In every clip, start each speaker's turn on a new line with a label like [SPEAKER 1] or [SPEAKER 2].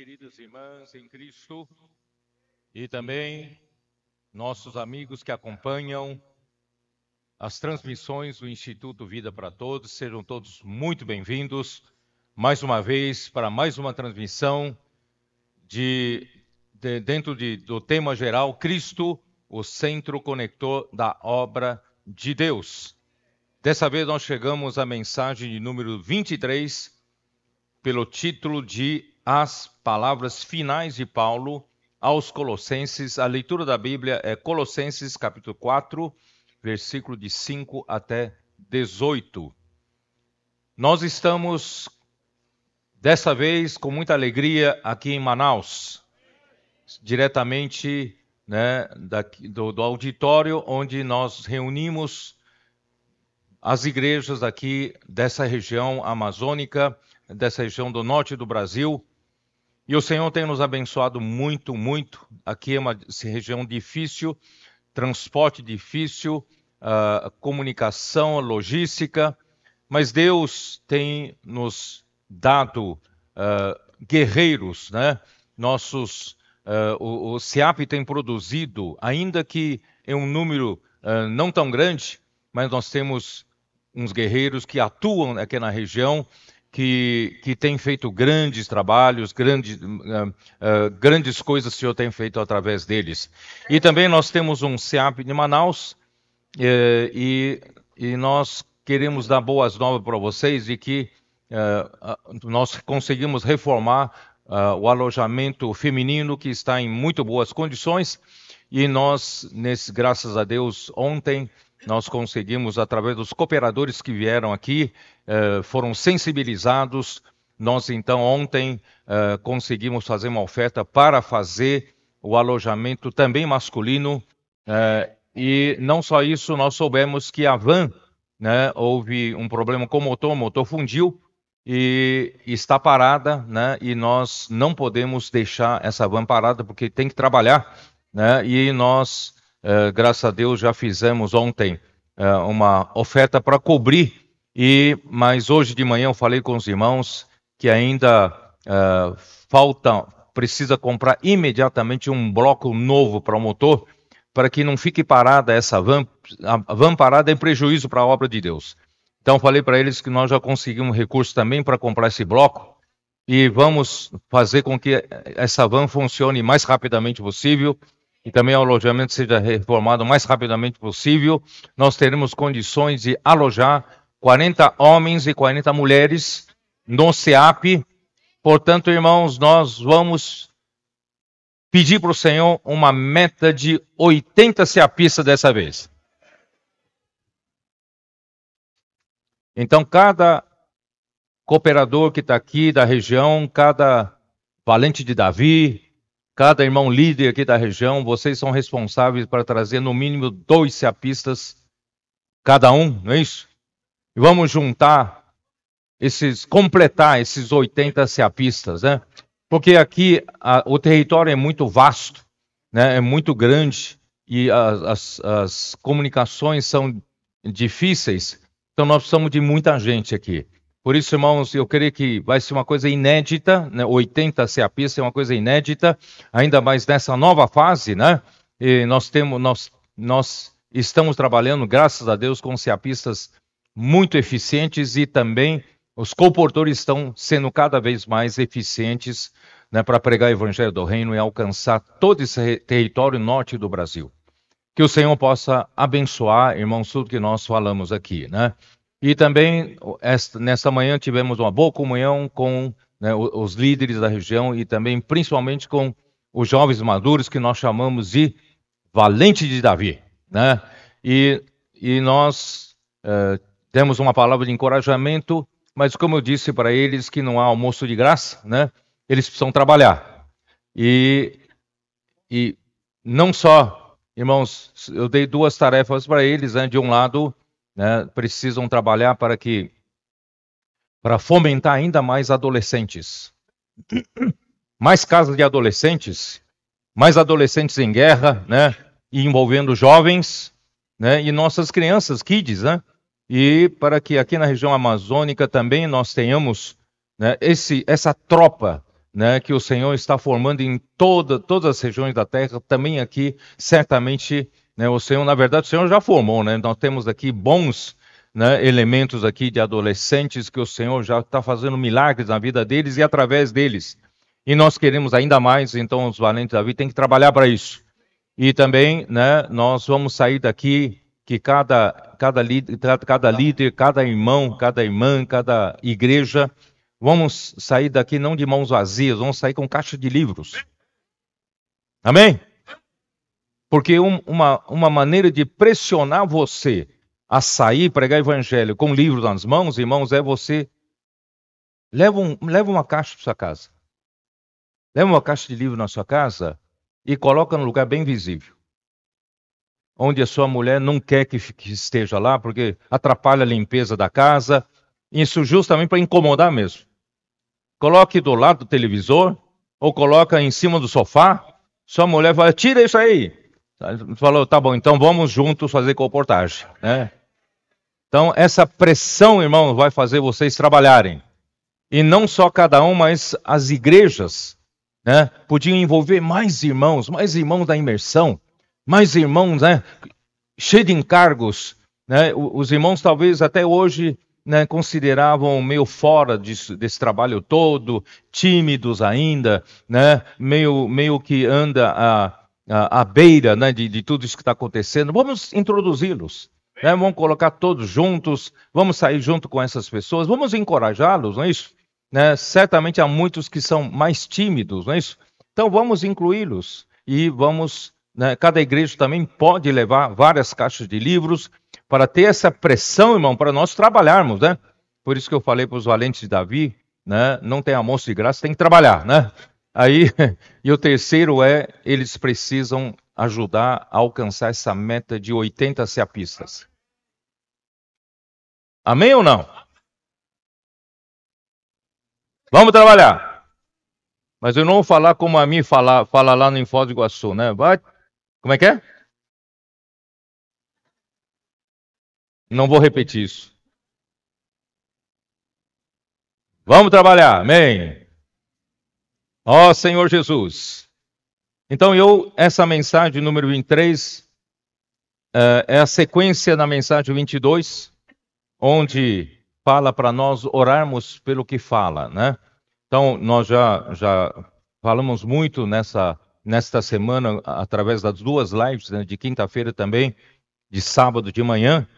[SPEAKER 1] queridas irmãs em Cristo e também nossos amigos que acompanham as transmissões do Instituto Vida para Todos, sejam todos muito bem-vindos mais uma vez para mais uma transmissão de, de dentro de, do tema geral Cristo, o centro conector da obra de Deus. Dessa vez nós chegamos à mensagem de número 23 pelo título de As Palavras Finais de Paulo aos Colossenses. A leitura da Bíblia é Colossenses capítulo 4, versículo de 5 até 18. Nós estamos, dessa vez, com muita alegria, aqui em Manaus, diretamente né, daqui, do, do auditório onde nós reunimos as igrejas aqui dessa região amazônica dessa região do norte do Brasil. E o Senhor tem nos abençoado muito, muito. Aqui é uma região difícil, transporte difícil, uh, comunicação, logística, mas Deus tem nos dado uh, guerreiros, né? Nossos, uh, o, o SEAP tem produzido, ainda que em um número não tão grande, mas nós temos uns guerreiros que atuam aqui na região que, que tem feito grandes trabalhos, grandes, uh, uh, grandes coisas o Senhor tem feito através deles. E também nós temos um SEAP de Manaus uh, e, e nós queremos dar boas novas para vocês de que nós conseguimos reformar o alojamento feminino que está em muito boas condições e nós, nesse, graças a Deus, ontem nós conseguimos, através dos cooperadores que vieram aqui, eh, foram sensibilizados. Nós, então, ontem eh, conseguimos fazer uma oferta para fazer o alojamento também masculino. Eh, e não só isso, nós soubemos que a van, né, houve um problema com o motor, o motor fundiu e está parada, né, e nós não podemos deixar essa van parada porque tem que trabalhar, né, e nós é, graças a Deus já fizemos ontem é, uma oferta para cobrir, e mas hoje de manhã eu falei com os irmãos que ainda é, falta, precisa comprar imediatamente um bloco novo para o motor, para que não fique parada essa van, a van parada é prejuízo para a obra de Deus. Então falei para eles que nós já conseguimos recursos também para comprar esse bloco e vamos fazer com que essa van funcione mais rapidamente possível e também o alojamento seja reformado o mais rapidamente possível. Nós teremos condições de alojar 40 homens e 40 mulheres no CEAP. Portanto, irmãos, nós vamos pedir para o Senhor uma meta de 80 CEAPistas dessa vez. Então, cada cooperador que está aqui da região, cada valente de Davi, Cada irmão líder aqui da região, vocês são responsáveis para trazer no mínimo dois ceapistas cada um, não é isso? E vamos juntar esses, completar esses 80 ceapistas, né? Porque aqui a, o território é muito vasto, né? É muito grande e as, as comunicações são difíceis, então nós precisamos de muita gente aqui. Por isso, irmãos, eu creio que vai ser uma coisa inédita, né? 80 CAPs é uma coisa inédita, ainda mais nessa nova fase, né? E nós temos, nós, nós estamos trabalhando, graças a Deus, com CAPistas muito eficientes e também os comportores estão sendo cada vez mais eficientes né, para pregar o evangelho do reino e alcançar todo esse território norte do Brasil. Que o Senhor possa abençoar, irmãos, tudo que nós falamos aqui, né? E também, esta, nessa manhã, tivemos uma boa comunhão com né, os líderes da região e também, principalmente, com os jovens maduros que nós chamamos de valente de Davi. Né? E, e nós uh, temos uma palavra de encorajamento, mas como eu disse para eles que não há almoço de graça, né? eles precisam trabalhar. E, e não só, irmãos, eu dei duas tarefas para eles, né? de um lado, né, precisam trabalhar para que para fomentar ainda mais adolescentes. Mais casos de adolescentes, mais adolescentes em guerra, né, envolvendo jovens, né, e nossas crianças, kids, né, e para que aqui na região amazônica também nós tenhamos né, esse, essa tropa né, que o Senhor está formando em toda, todas as regiões da terra, também aqui, certamente, né, o Senhor, na verdade, o Senhor já formou, né? Nós temos aqui bons né, elementos aqui de adolescentes que o Senhor já está fazendo milagres na vida deles e através deles. E nós queremos ainda mais, então os valentes da vida têm que trabalhar para isso. E também, né, nós vamos sair daqui que cada, cada, cada líder, cada irmão, cada irmã, cada igreja, vamos sair daqui não de mãos vazias, vamos sair com caixa de livros. Amém? Porque um, uma, uma maneira de pressionar você a sair, pregar evangelho com livro nas mãos, irmãos, é você leva, um, leva uma caixa para sua casa. Leva uma caixa de livro na sua casa e coloca num lugar bem visível onde a sua mulher não quer que, que esteja lá, porque atrapalha a limpeza da casa. Isso justamente para incomodar mesmo. Coloque do lado do televisor, ou coloca em cima do sofá. Sua mulher fala, tira isso aí. Falou, tá bom, então vamos juntos fazer comportagem. Né? Então, essa pressão, irmão, vai fazer vocês trabalharem. E não só cada um, mas as igrejas né, podiam envolver mais irmãos, mais irmãos da imersão mais irmãos, né? Cheio de encargos. Né? Os irmãos talvez até hoje né, consideravam meio fora disso, desse trabalho todo, tímidos ainda, né? meio, meio que anda à, à, beira né, de, de tudo isso que está acontecendo. Vamos introduzi-los. Né? Vamos colocar todos juntos, vamos sair junto com essas pessoas, vamos encorajá-los, não é isso? Né? Certamente há muitos que são mais tímidos, não é isso? Então vamos incluí-los e vamos né? Cada igreja também pode levar várias caixas de livros para ter essa pressão, irmão, para nós trabalharmos, né? Por isso que eu falei para os valentes de Davi, né? Não tem almoço de graça, tem que trabalhar, né? Aí, e o terceiro é, eles precisam ajudar a alcançar essa meta de 80 seapistas. Amém ou não? Vamos trabalhar. Mas eu não vou falar como a mim fala, fala lá no Foz do Iguaçu, né? Vai como é que é? Não vou repetir isso. Vamos trabalhar, amém. Ó Senhor Jesus. Então, eu, essa mensagem número 23 é, é a sequência da mensagem 22, onde fala para nós orarmos pelo que fala, né? Então, nós já, já falamos muito nessa nesta semana, através das duas lives, né, de quinta-feira também, de sábado de manhã.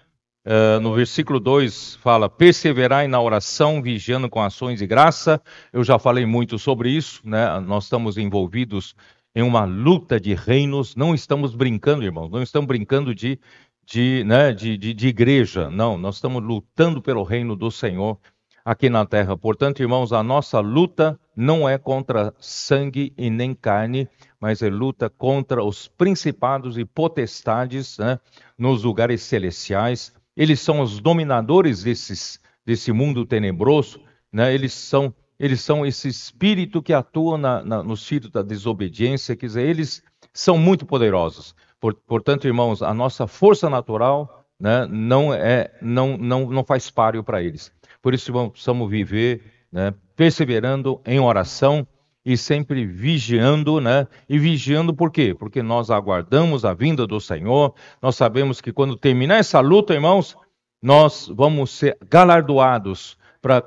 [SPEAKER 1] Uh, no versículo 2 fala: perseverai na oração, vigiando com ações de graça. Eu já falei muito sobre isso, né? Nós estamos envolvidos em uma luta de reinos, não estamos brincando, irmãos, não estamos brincando de, de, né, de, de, de igreja, não, nós estamos lutando pelo reino do Senhor aqui na terra. Portanto, irmãos, a nossa luta não é contra sangue e nem carne, mas é luta contra os principados e potestades né, nos lugares celestiais. Eles são os dominadores desses, desse mundo tenebroso, né? eles, são, eles são esse espírito que atua na, na, nos filhos da desobediência, quer dizer, eles são muito poderosos. Por, portanto, irmãos, a nossa força natural né, não, é, não, não, não faz páreo para eles. Por isso, irmãos, precisamos viver né, perseverando em oração e sempre vigiando, né? E vigiando por quê? Porque nós aguardamos a vinda do Senhor. Nós sabemos que quando terminar essa luta, irmãos, nós vamos ser galardoados para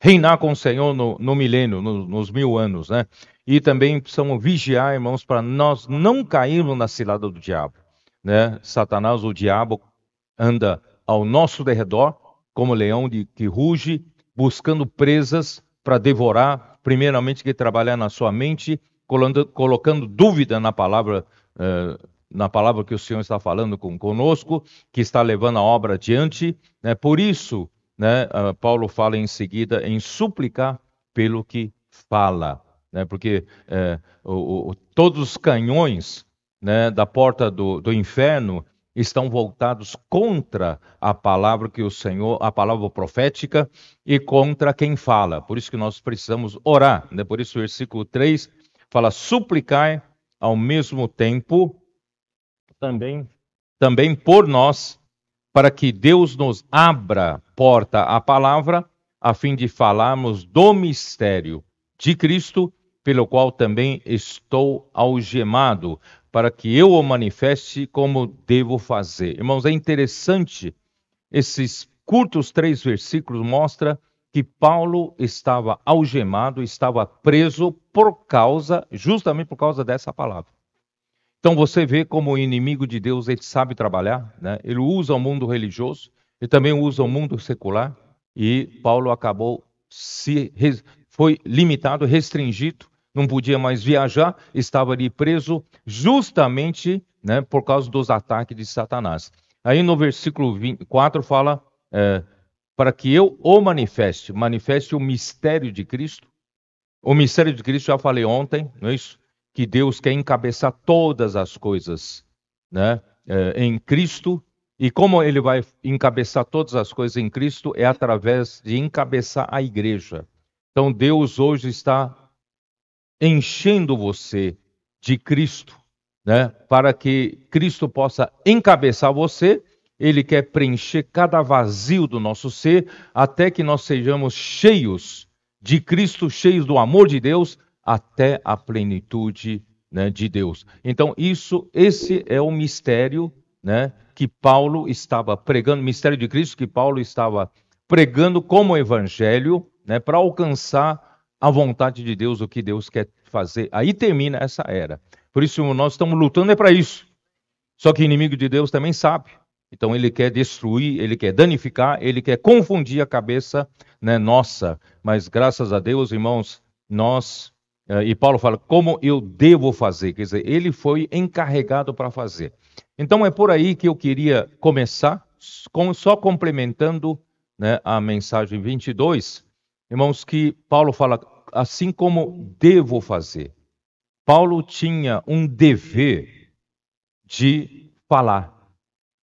[SPEAKER 1] reinar com o Senhor no, no milênio, no, nos mil anos, né? E também precisamos vigiar, irmãos, para nós não cairmos na cilada do diabo, né? Satanás, o diabo, anda ao nosso derredor como leão de, que ruge buscando presas para devorar, primeiramente que trabalhar na sua mente, colocando, colocando dúvida na palavra, eh, na palavra que o Senhor está falando com, conosco, que está levando a obra adiante. Né? Por isso, né, uh, Paulo fala em seguida em suplicar pelo que fala, né? porque eh, o, o, todos os canhões né, da porta do, do inferno estão voltados contra a palavra que o Senhor, a palavra profética e contra quem fala. Por isso que nós precisamos orar. Né? Por isso o versículo 3 fala suplicar ao mesmo tempo também também por nós para que Deus nos abra porta à palavra a fim de falarmos do mistério de Cristo, pelo qual também estou algemado, para que eu o manifeste como devo fazer. Irmãos, é interessante, esses curtos três versículos mostra que Paulo estava algemado, estava preso por causa, justamente por causa dessa palavra. Então você vê como o inimigo de Deus ele sabe trabalhar, né? ele usa o mundo religioso, ele também usa o mundo secular, e Paulo acabou se foi limitado, restringido, não podia mais viajar, estava ali preso justamente né, por causa dos ataques de Satanás. Aí no versículo 24 fala é, para que eu o manifeste, manifeste o mistério de Cristo. O mistério de Cristo já falei ontem, não é isso? Que Deus quer encabeçar todas as coisas, né? É, em Cristo e como ele vai encabeçar todas as coisas em Cristo é através de encabeçar a igreja. Então Deus hoje está enchendo você de Cristo, né? Para que Cristo possa encabeçar você, ele quer preencher cada vazio do nosso ser até que nós sejamos cheios de Cristo, cheios do amor de Deus até a plenitude né, de Deus. Então isso, esse é o mistério né, que Paulo estava pregando, mistério de Cristo que Paulo estava pregando como evangelho, né, para alcançar a vontade de Deus, o que Deus quer fazer. Aí termina essa era. Por isso nós estamos lutando é para isso. Só que o inimigo de Deus também sabe. Então ele quer destruir, ele quer danificar, ele quer confundir a cabeça né, nossa. Mas graças a Deus, irmãos, nós eh, e Paulo fala como eu devo fazer. Quer dizer, ele foi encarregado para fazer. Então é por aí que eu queria começar, só complementando né, a mensagem 22, irmãos, que Paulo fala assim como devo fazer. Paulo tinha um dever de falar.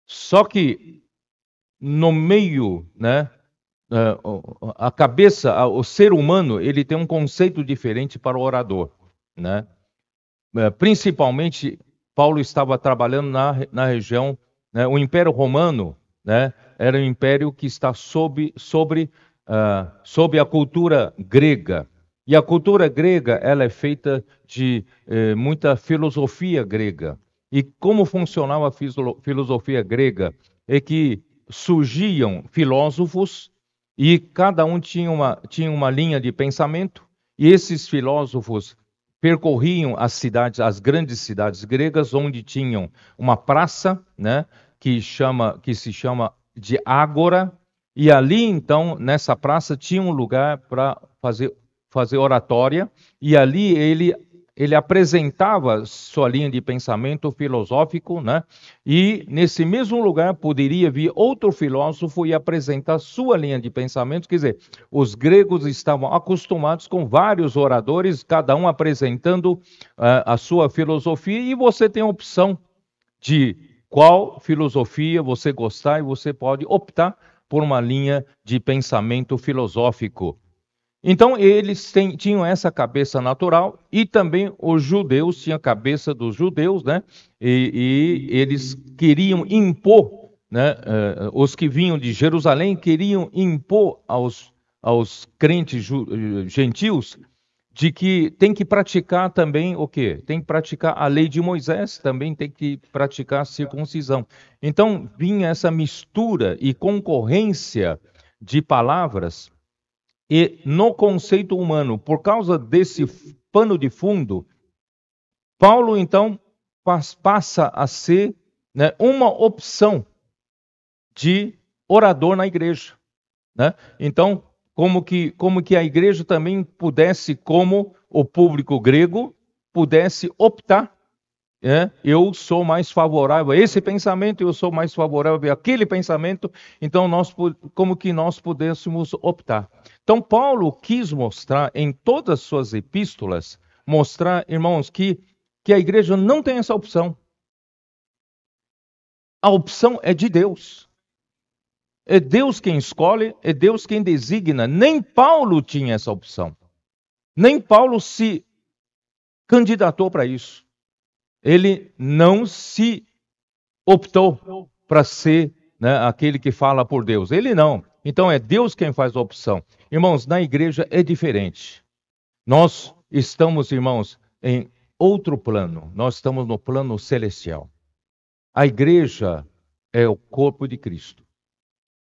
[SPEAKER 1] Só que no meio, né, eh, a cabeça, o ser humano, ele tem um conceito diferente para o orador, né? Eh, principalmente Paulo estava trabalhando na, na região, né, o Império Romano né, era um império que está sob, sobre, uh, sob a cultura grega. E a cultura grega ela é feita de eh, muita filosofia grega. E como funcionava a filosofia grega? É que surgiam filósofos e cada um tinha uma, tinha uma linha de pensamento, e esses filósofos percorriam as cidades, as grandes cidades gregas, onde tinham uma praça, né, que chama, que se chama de Ágora, e ali então nessa praça tinha um lugar para fazer fazer oratória, e ali ele ele apresentava sua linha de pensamento filosófico, né? E nesse mesmo lugar poderia vir outro filósofo e apresentar sua linha de pensamento. Quer dizer, os gregos estavam acostumados com vários oradores, cada um apresentando uh, a sua filosofia, e você tem a opção de qual filosofia você gostar e você pode optar por uma linha de pensamento filosófico. Então eles têm, tinham essa cabeça natural e também os judeus tinham a cabeça dos judeus, né? E, e eles queriam impor, né? Uh, os que vinham de Jerusalém queriam impor aos, aos crentes gentios de que tem que praticar também o quê? Tem que praticar a lei de Moisés, também tem que praticar a circuncisão. Então vinha essa mistura e concorrência de palavras e no conceito humano, por causa desse pano de fundo, Paulo então passa a ser né, uma opção de orador na igreja. Né? Então, como que, como que a igreja também pudesse, como o público grego, pudesse optar é, eu sou mais favorável a esse pensamento, eu sou mais favorável àquele pensamento, então nós como que nós pudéssemos optar. Então Paulo quis mostrar em todas as suas epístolas, mostrar, irmãos, que que a igreja não tem essa opção. A opção é de Deus. É Deus quem escolhe, é Deus quem designa. Nem Paulo tinha essa opção. Nem Paulo se candidatou para isso ele não se optou para ser né, aquele que fala por Deus. Ele não. Então é Deus quem faz a opção. Irmãos, na igreja é diferente. Nós estamos, irmãos, em outro plano. Nós estamos no plano celestial. A igreja é o corpo de Cristo.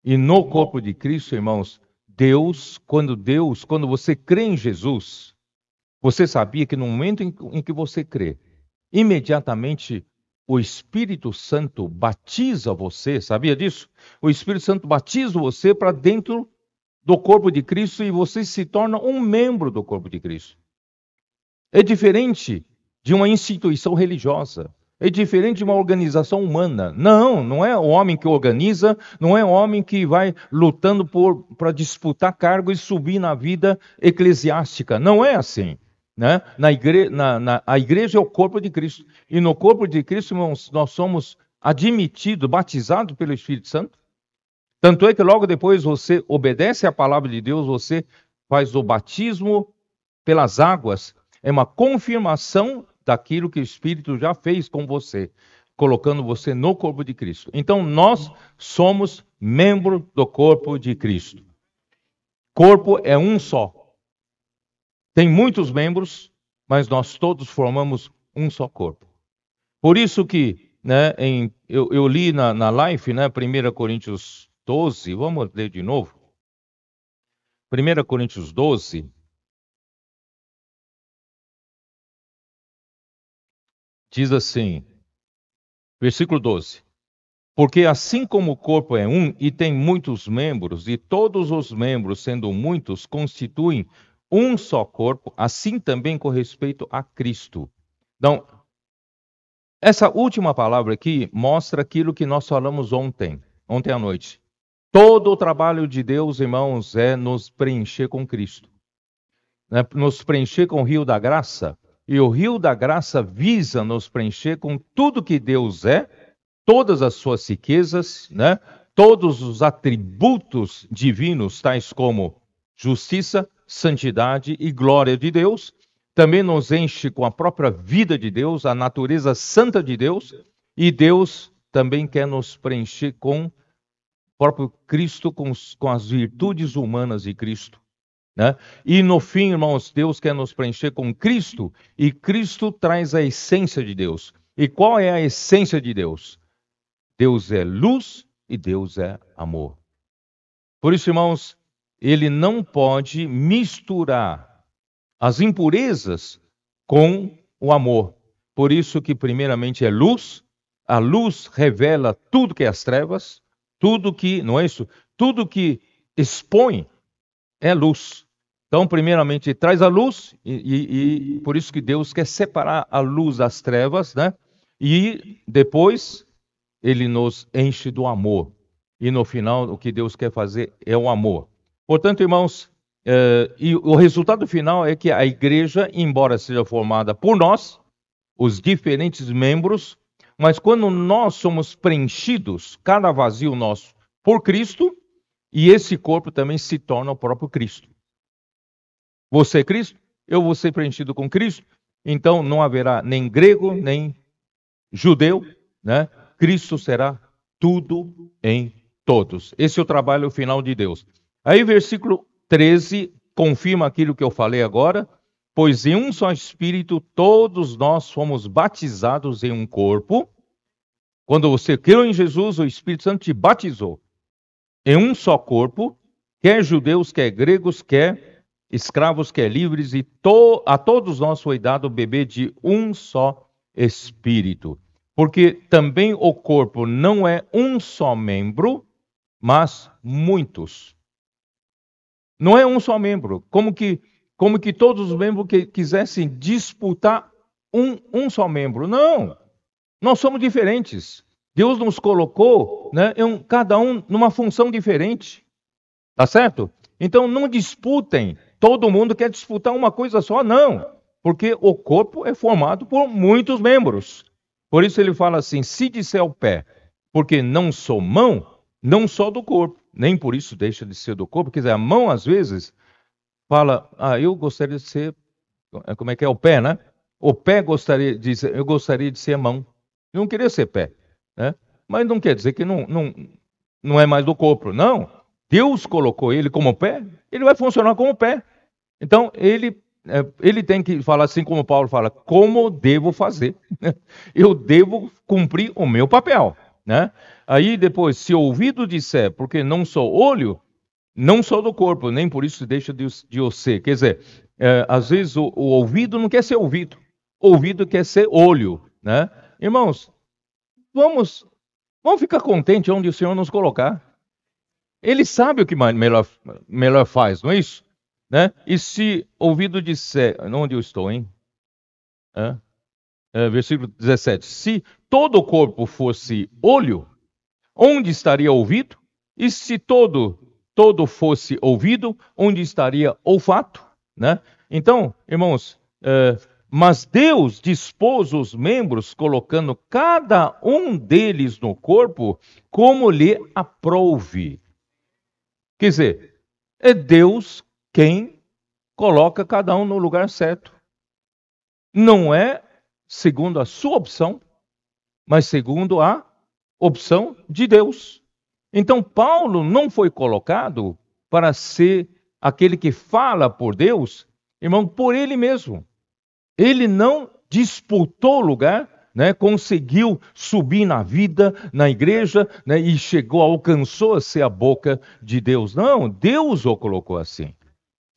[SPEAKER 1] E no corpo de Cristo, irmãos, Deus, quando Deus, quando você crê em Jesus, você sabia que no momento em que você crê, imediatamente o Espírito Santo batiza você, sabia disso? O Espírito Santo batiza você para dentro do corpo de Cristo e você se torna um membro do corpo de Cristo. É diferente de uma instituição religiosa. É diferente de uma organização humana. Não, não é o homem que organiza, não é o homem que vai lutando para disputar cargo e subir na vida eclesiástica. Não é assim. Né? Na igre, na, na, a igreja é o corpo de Cristo. E no corpo de Cristo, irmãos, nós somos admitidos, batizados pelo Espírito Santo. Tanto é que logo depois você obedece à palavra de Deus, você faz o batismo pelas águas. É uma confirmação daquilo que o Espírito já fez com você, colocando você no corpo de Cristo. Então nós somos membro do corpo de Cristo. Corpo é um só. Tem muitos membros, mas nós todos formamos um só corpo. Por isso que, né, em, eu, eu, li na, na live, né, 1 Coríntios 12, vamos ler de novo. 1 Coríntios 12, diz assim, versículo 12: Porque assim como o corpo é um e tem muitos membros, e todos os membros, sendo muitos, constituem um só corpo, assim também com respeito a Cristo. Então, essa última palavra aqui mostra aquilo que nós falamos ontem, ontem à noite. Todo o trabalho de Deus, irmãos, é nos preencher com Cristo. Né? Nos preencher com o rio da graça. E o rio da graça visa nos preencher com tudo que Deus é, todas as suas riquezas, né? todos os atributos divinos, tais como justiça, santidade e glória de Deus, também nos enche com a própria vida de Deus, a natureza santa de Deus, e Deus também quer nos preencher com o próprio Cristo, com, com as virtudes humanas de Cristo. Né? E no fim, irmãos, Deus quer nos preencher com Cristo, e Cristo traz a essência de Deus. E qual é a essência de Deus? Deus é luz e Deus é amor. Por isso, irmãos, ele não pode misturar as impurezas com o amor. Por isso que primeiramente é luz, a luz revela tudo que é as trevas, tudo que, não é isso? Tudo que expõe é luz. Então, primeiramente, traz a luz, e, e, e, por isso que Deus quer separar a luz das trevas, né? E depois ele nos enche do amor. E no final, o que Deus quer fazer é o amor. Portanto, irmãos, eh, e o resultado final é que a igreja, embora seja formada por nós, os diferentes membros, mas quando nós somos preenchidos, cada vazio nosso, por Cristo, e esse corpo também se torna o próprio Cristo. Você é Cristo, eu vou ser preenchido com Cristo, então não haverá nem grego, nem judeu, né? Cristo será tudo em todos. Esse é o trabalho final de Deus. Aí, versículo 13 confirma aquilo que eu falei agora. Pois em um só Espírito todos nós fomos batizados em um corpo. Quando você creu em Jesus, o Espírito Santo te batizou em um só corpo, quer judeus, quer gregos, quer escravos, quer livres, e to a todos nós foi dado beber de um só Espírito. Porque também o corpo não é um só membro, mas muitos. Não é um só membro. Como que, como que todos os membros que quisessem disputar um, um só membro. Não. Nós somos diferentes. Deus nos colocou, né, cada um numa função diferente. Tá certo? Então não disputem. Todo mundo quer disputar uma coisa só, não. Porque o corpo é formado por muitos membros. Por isso ele fala assim: se disser o pé, porque não sou mão, não só do corpo nem por isso deixa de ser do corpo. Quer dizer, a mão, às vezes, fala, ah, eu gostaria de ser, como é que é, o pé, né? O pé gostaria de ser, eu gostaria de ser mão. Eu não queria ser pé, né? Mas não quer dizer que não, não, não é mais do corpo, não. Deus colocou ele como pé, ele vai funcionar como pé. Então, ele é, ele tem que falar assim como Paulo fala, como devo fazer? Eu devo cumprir o meu papel, né? Aí depois, se o ouvido disser, porque não sou olho, não sou do corpo, nem por isso deixa de, de ser. Quer dizer, é, às vezes o, o, ouvido não quer ser ouvido, o ouvido quer ser olho, né? Irmãos, vamos, vamos ficar contentes onde o Senhor nos colocar. Ele sabe o que melhor, melhor faz, não é isso? Né? E se ouvido disser, onde eu estou, hein? É? Versículo 17: Se todo o corpo fosse olho, onde estaria ouvido? E se todo todo fosse ouvido, onde estaria olfato? Né? Então, irmãos, é, mas Deus dispôs os membros, colocando cada um deles no corpo como lhe aprouve. Quer dizer, é Deus quem coloca cada um no lugar certo. Não é segundo a sua opção, mas segundo a opção de Deus. Então, Paulo não foi colocado para ser aquele que fala por Deus, irmão, por ele mesmo. Ele não disputou lugar, né, conseguiu subir na vida, na igreja, né, e chegou, alcançou a ser a boca de Deus. Não, Deus o colocou assim.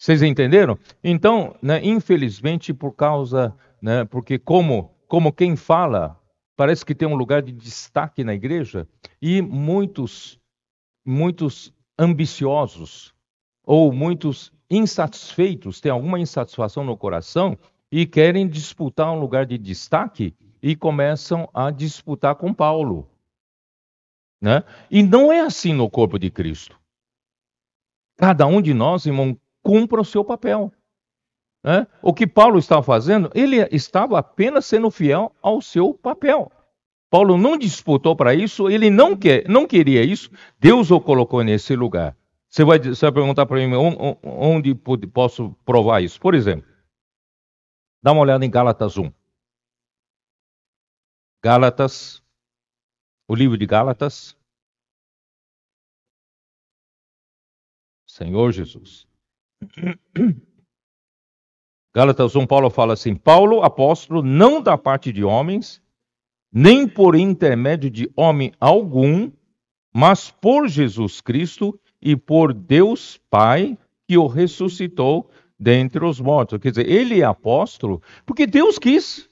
[SPEAKER 1] Vocês entenderam? Então, né, infelizmente, por causa, né, porque como, como quem fala, parece que tem um lugar de destaque na igreja, e muitos, muitos ambiciosos, ou muitos insatisfeitos, têm alguma insatisfação no coração, e querem disputar um lugar de destaque, e começam a disputar com Paulo. Né? E não é assim no corpo de Cristo. Cada um de nós, irmão, cumpra o seu papel. Né? O que Paulo estava fazendo, ele estava apenas sendo fiel ao seu papel. Paulo não disputou para isso, ele não, quer, não queria isso, Deus o colocou nesse lugar. Você vai, você vai perguntar para mim onde, onde posso provar isso? Por exemplo, dá uma olhada em Gálatas 1. Gálatas, o livro de Gálatas. Senhor Jesus. Gálatas 1, Paulo fala assim: Paulo, apóstolo, não da parte de homens, nem por intermédio de homem algum, mas por Jesus Cristo e por Deus Pai, que o ressuscitou dentre os mortos. Quer dizer, ele é apóstolo porque Deus quis,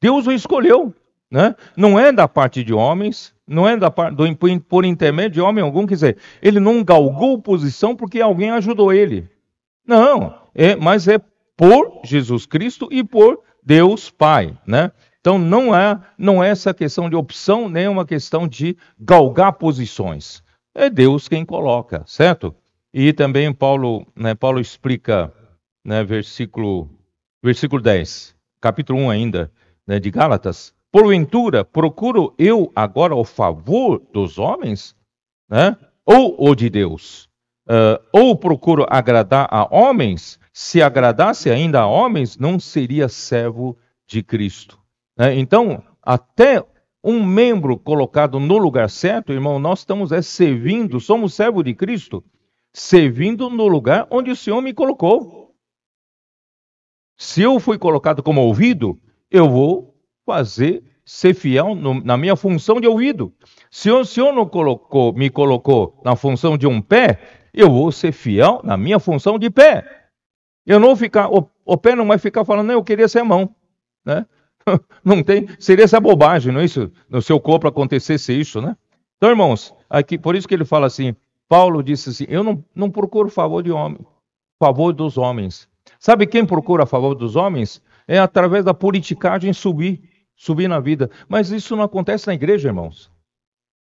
[SPEAKER 1] Deus o escolheu. Né? Não é da parte de homens, não é da parte, do, por intermédio de homem algum, quer dizer, ele não galgou posição porque alguém ajudou ele. Não, é, mas é por Jesus Cristo e por Deus Pai, né? Então não é, não é essa questão de opção, nem uma questão de galgar posições. É Deus quem coloca, certo? E também Paulo, né, Paulo explica, né, versículo, versículo 10, capítulo 1 ainda, né, de Gálatas. Porventura, procuro eu agora o favor dos homens, né, ou o de Deus? Uh, ou procuro agradar a homens, se agradasse ainda a homens, não seria servo de Cristo. Né? Então, até um membro colocado no lugar certo, irmão, nós estamos é, servindo, somos servo de Cristo, servindo no lugar onde o Senhor me colocou. Se eu fui colocado como ouvido, eu vou fazer ser fiel no, na minha função de ouvido. Se o Senhor não colocou, me colocou na função de um pé, eu vou ser fiel na minha função de pé. Eu não vou ficar, o, o pé não vai ficar falando, não, eu queria ser mão. Né? Não tem, seria essa bobagem, não é isso? No seu corpo acontecesse isso, né? Então, irmãos, aqui, por isso que ele fala assim, Paulo disse assim, eu não, não procuro favor de homem, favor dos homens. Sabe quem procura favor dos homens? É através da politicagem subir, subir na vida. Mas isso não acontece na igreja, irmãos.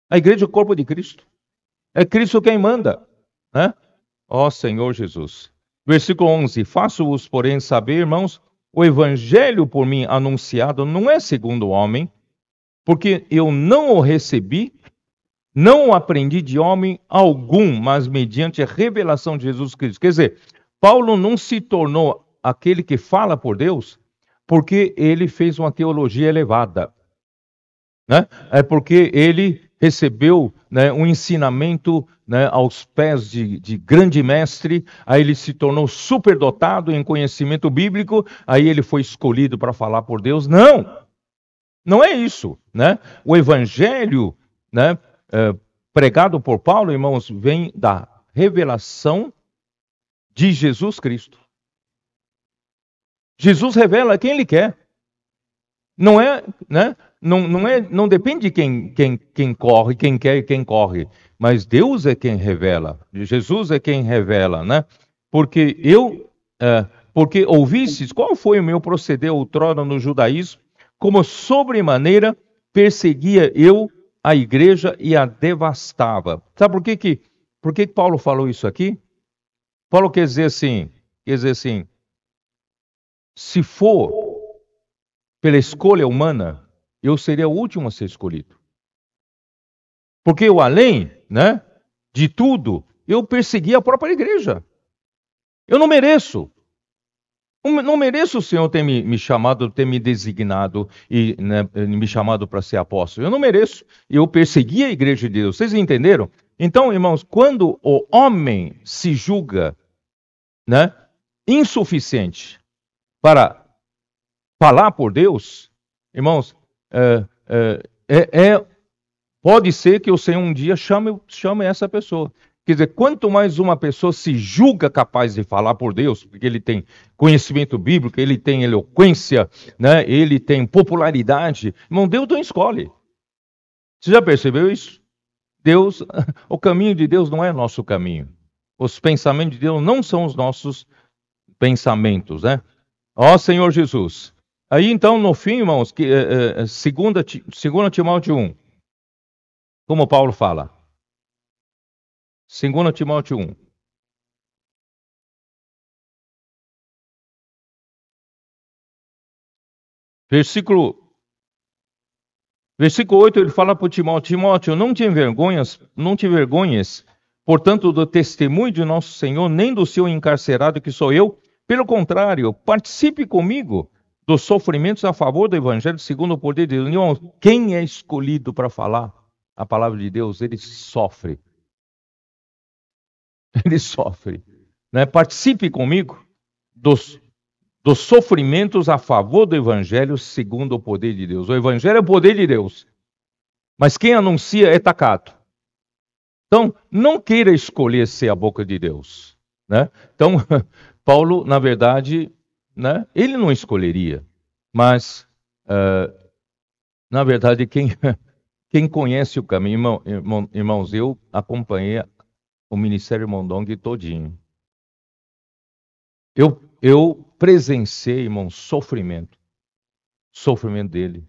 [SPEAKER 1] A igreja é o corpo de Cristo. É Cristo quem manda. Né? Ó Senhor Jesus. Versículo 11: Faço-vos, porém, saber, irmãos, o evangelho por mim anunciado não é segundo o homem, porque eu não o recebi, não o aprendi de homem algum, mas mediante a revelação de Jesus Cristo. Quer dizer, Paulo não se tornou aquele que fala por Deus porque ele fez uma teologia elevada. Né? É porque ele recebeu né, um ensinamento né, aos pés de, de, grande mestre, aí ele se tornou superdotado em conhecimento bíblico, aí ele foi escolhido para falar por Deus. Não! Não é isso. Né? O evangelho né, é, pregado por Paulo, irmãos, vem da revelação de Jesus Cristo. Jesus revela quem ele quer. Não é, né? Não, não, é, não depende de quem, quem, quem corre, quem quer e quem corre, mas Deus é quem revela. Jesus é quem revela, né? Porque eu, é, porque ouvistes qual foi o meu proceder outrora no judaísmo, como sobremaneira perseguia eu a igreja e a devastava. Sabe por que que, por que, que Paulo falou isso aqui? Paulo quer dizer assim, quer dizer assim, se for pela escolha humana, eu seria o último a ser escolhido. Porque eu, além né, de tudo, eu persegui a própria igreja. Eu não mereço. Não mereço o Senhor ter me, me chamado, ter me designado e né, me chamado para ser apóstolo. Eu não mereço. Eu persegui a igreja de Deus. Vocês entenderam? Então, irmãos, quando o homem se julga né, insuficiente para falar por Deus, irmãos, é, é, é, é, pode ser que o Senhor um dia chame, chame essa pessoa. Quer dizer, quanto mais uma pessoa se julga capaz de falar por Deus, porque ele tem conhecimento bíblico, ele tem eloquência, né, ele tem popularidade, irmão, Deus não escolhe. Você já percebeu isso? Deus, o caminho de Deus não é nosso caminho. Os pensamentos de Deus não são os nossos pensamentos, né? Ó Senhor Jesus, Aí então, no fim, irmãos, que, é, é, segunda, segunda Timóteo 1, como Paulo fala. Segunda Timóteo 1. Versículo, versículo 8, ele fala para Timóteo, Timóteo, não te envergonhas, não te envergonhes, portanto, do testemunho de nosso Senhor, nem do seu encarcerado que sou eu. Pelo contrário, participe comigo dos sofrimentos a favor do Evangelho segundo o poder de Deus. Quem é escolhido para falar a palavra de Deus, ele sofre. Ele sofre. Né? Participe comigo dos, dos sofrimentos a favor do Evangelho segundo o poder de Deus. O Evangelho é o poder de Deus. Mas quem anuncia é tacado. Então, não queira escolher ser a boca de Deus. Né? Então, Paulo, na verdade, né? Ele não escolheria, mas uh, na verdade quem quem conhece o caminho, irmão, irmão, irmãos, eu acompanhei o ministério Mondong todinho. Eu eu presenciei, irmão, sofrimento, sofrimento dele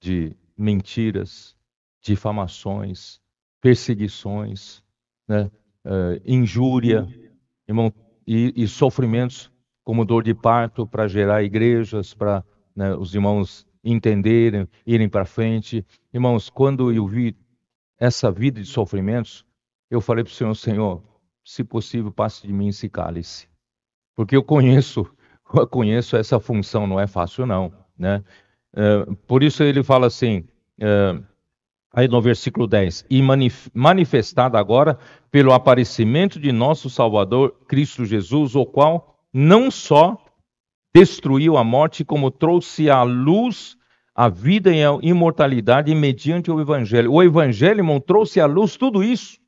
[SPEAKER 1] de mentiras, difamações, perseguições, né? Uh, injúria, irmão, e, e sofrimentos como dor de parto para gerar igrejas, para né, os irmãos entenderem, irem para frente. Irmãos, quando eu vi essa vida de sofrimentos, eu falei para o Senhor, Senhor, se possível, passe de mim esse cálice. Porque eu conheço, eu conheço essa função, não é fácil não, né? É, por isso ele fala assim, é, aí no versículo 10, e manifestada agora pelo aparecimento de nosso Salvador Cristo Jesus, o qual não só destruiu a morte, como trouxe à luz a vida e a imortalidade mediante o Evangelho. O Evangelho, irmão, trouxe à luz tudo isso.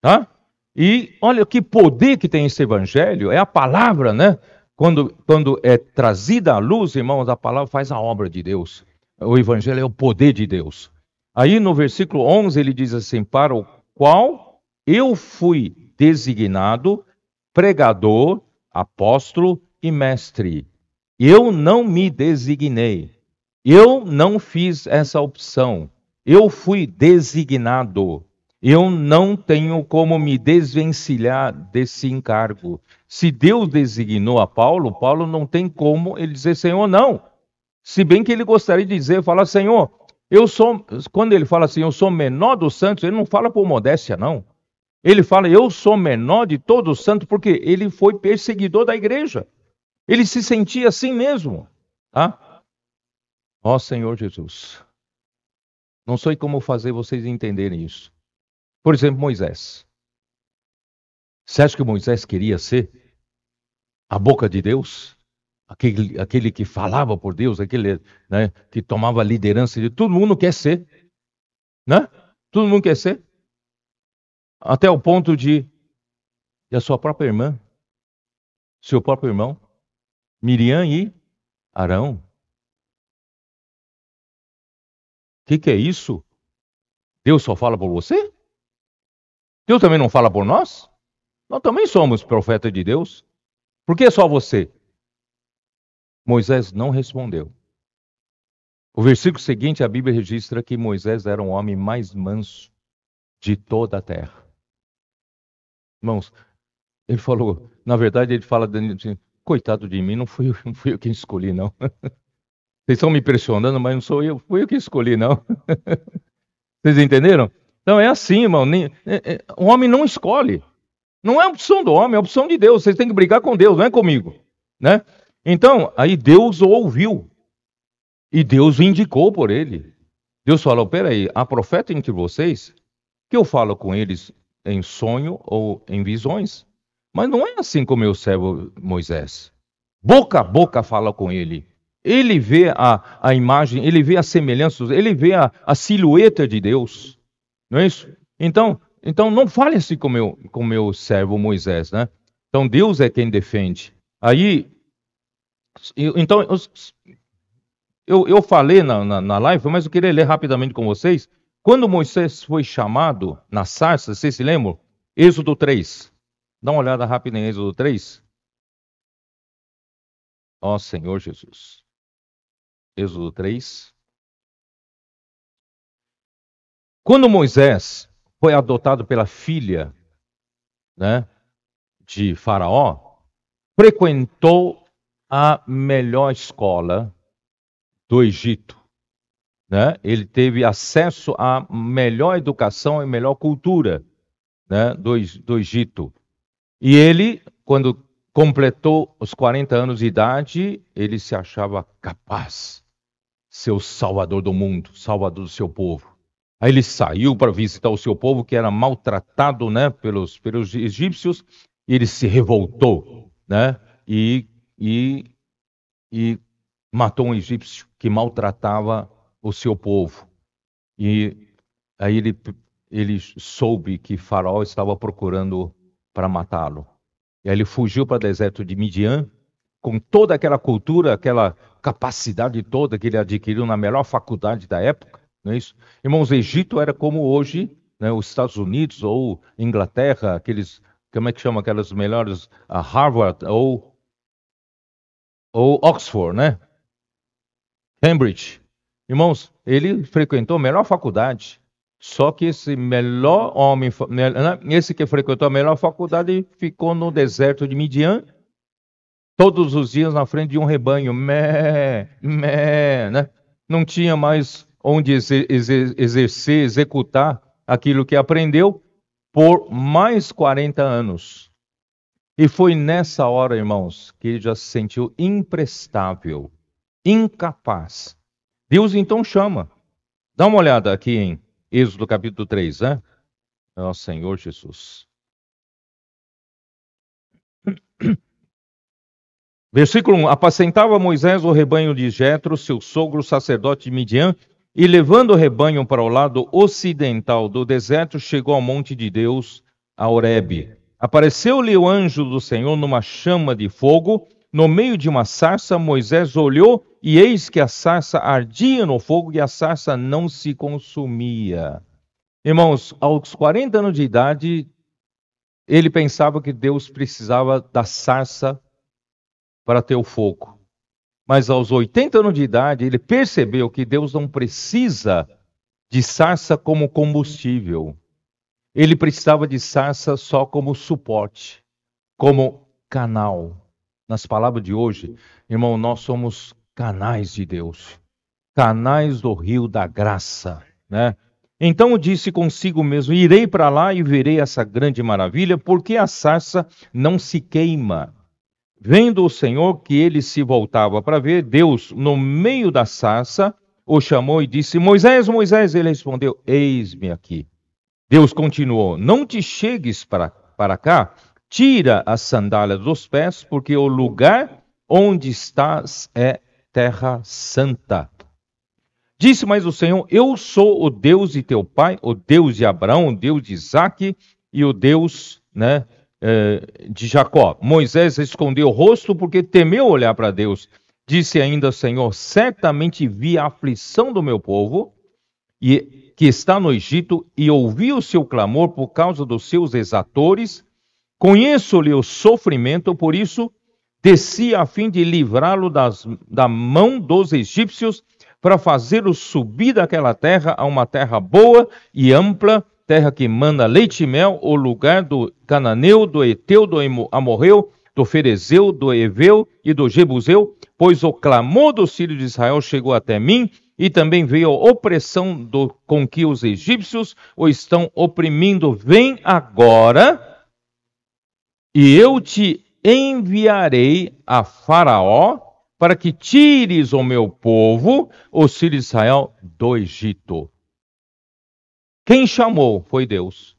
[SPEAKER 1] Tá? E olha que poder que tem esse Evangelho, é a palavra, né? Quando, quando é trazida à luz, irmãos, a palavra faz a obra de Deus. O Evangelho é o poder de Deus. Aí no versículo 11 ele diz assim: Para o qual eu fui designado pregador apóstolo e mestre. Eu não me designei. Eu não fiz essa opção. Eu fui designado. Eu não tenho como me desvencilhar desse encargo. Se Deus designou a Paulo, Paulo não tem como ele dizer Senhor, não. Se bem que ele gostaria de dizer, falar Senhor, eu sou, quando ele fala assim, eu sou menor dos santos, ele não fala por modéstia, não. Ele fala: Eu sou menor de todos os santos, porque ele foi perseguidor da igreja. Ele se sentia assim mesmo. Tá? Ó Senhor Jesus. Não sei como fazer vocês entenderem isso. Por exemplo, Moisés. Você acha que Moisés queria ser a boca de Deus? Aquele, aquele que falava por Deus, aquele né, que tomava liderança de todo mundo quer ser, né? Todo mundo quer ser, até o ponto de e a sua própria irmã, seu próprio irmão, Miriam e Arão. O que, que é isso? Deus só fala por você? Deus também não fala por nós? Nós também somos profeta de Deus. Por que só você? Moisés não respondeu. O versículo seguinte, a Bíblia registra que Moisés era um homem mais manso de toda a terra. Irmãos, ele falou, na verdade, ele fala, assim, coitado de mim, não fui, não fui eu quem escolhi, não. Vocês estão me pressionando, mas não sou eu, fui eu que escolhi, não. Vocês entenderam? Então é assim, irmão. Nem, é, é, o homem não escolhe. Não é opção do homem, é opção de Deus. Vocês têm que brigar com Deus, não é comigo. Né? Então, aí Deus o ouviu. E Deus o indicou por ele. Deus falou: peraí, há profeta entre vocês que eu falo com eles em sonho ou em visões. Mas não é assim com meu servo Moisés. Boca a boca fala com ele. Ele vê a, a imagem, ele vê as semelhanças, ele vê a, a silhueta de Deus. Não é isso? Então, então não fale assim com meu, com meu servo Moisés, né? Então Deus é quem defende. Aí, então eu, eu falei na, na, na live, mas eu queria ler rapidamente com vocês. Quando Moisés foi chamado na sarça, vocês se lembram? Êxodo 3. Dá uma olhada rápida em Êxodo 3. Ó Senhor Jesus. Êxodo 3. Quando Moisés foi adotado pela filha né, de Faraó, frequentou a melhor escola do Egito. Né? Ele teve acesso à melhor educação e melhor cultura né, do, do Egito. E ele, quando completou os 40 anos de idade, ele se achava capaz, ser o salvador do mundo, salvador do seu povo. Aí ele saiu para visitar o seu povo que era maltratado, né, pelos, pelos egípcios, e ele se revoltou, né, e, e, e matou um egípcio que maltratava o seu povo. E aí ele, ele soube que Faraó estava procurando para matá-lo. E aí ele fugiu para o deserto de Midian, com toda aquela cultura, aquela capacidade toda que ele adquiriu na melhor faculdade da época. Não é isso? Irmãos, Egito era como hoje né, os Estados Unidos ou Inglaterra, aqueles, como é que chama aquelas melhores, Harvard ou, ou Oxford, né? Cambridge. Irmãos, ele frequentou a melhor faculdade. Só que esse melhor homem, né, esse que frequentou a melhor faculdade, ficou no deserto de Midian, todos os dias na frente de um rebanho, mé, mé, né? Não tinha mais onde exercer, executar aquilo que aprendeu por mais 40 anos. E foi nessa hora, irmãos, que ele já se sentiu imprestável, incapaz. Deus então chama. Dá uma olhada aqui em Êxodo capítulo 3, né? Ó Senhor Jesus. Versículo 1: Apacentava Moisés o rebanho de Jetro, seu sogro sacerdote de Midian, e levando o rebanho para o lado ocidental do deserto, chegou ao monte de Deus, a Horebe. Apareceu-lhe o anjo do Senhor numa chama de fogo, no meio de uma sarça, Moisés olhou e eis que a sarça ardia no fogo e a sarça não se consumia. Irmãos, aos 40 anos de idade, ele pensava que Deus precisava da sarça para ter o fogo. Mas aos 80 anos de idade, ele percebeu que Deus não precisa de sarça como combustível. Ele precisava de sarça só como suporte, como canal. Nas palavras de hoje, irmão, nós somos canais de Deus, canais do rio da graça, né? Então disse consigo mesmo: Irei para lá e verei essa grande maravilha, porque a sarça não se queima. Vendo o Senhor que ele se voltava para ver, Deus, no meio da sarça, o chamou e disse: Moisés, Moisés. Ele respondeu: Eis-me aqui. Deus continuou: Não te chegues para, para cá, tira a sandália dos pés, porque o lugar onde estás é terra santa. Disse mais o Senhor: Eu sou o Deus de teu pai, o Deus de Abraão, o Deus de Isaac e o Deus né, eh, de Jacó. Moisés escondeu o rosto porque temeu olhar para Deus. Disse ainda o Senhor: Certamente vi a aflição do meu povo e que está no Egito e ouvi o seu clamor por causa dos seus exatores. Conheço-lhe o sofrimento, por isso desci a fim de livrá-lo da mão dos egípcios, para fazê-lo subir daquela terra a uma terra boa e ampla, terra que manda leite e mel, o lugar do cananeu, do eteu, do amorreu, do ferezeu, do eveu e do jebuseu, pois o clamor dos filhos de Israel chegou até mim, e também veio a opressão do, com que os egípcios o estão oprimindo. Vem agora, e eu te enviarei a Faraó para que tires o meu povo, os filhos de Israel, do Egito. Quem chamou foi Deus.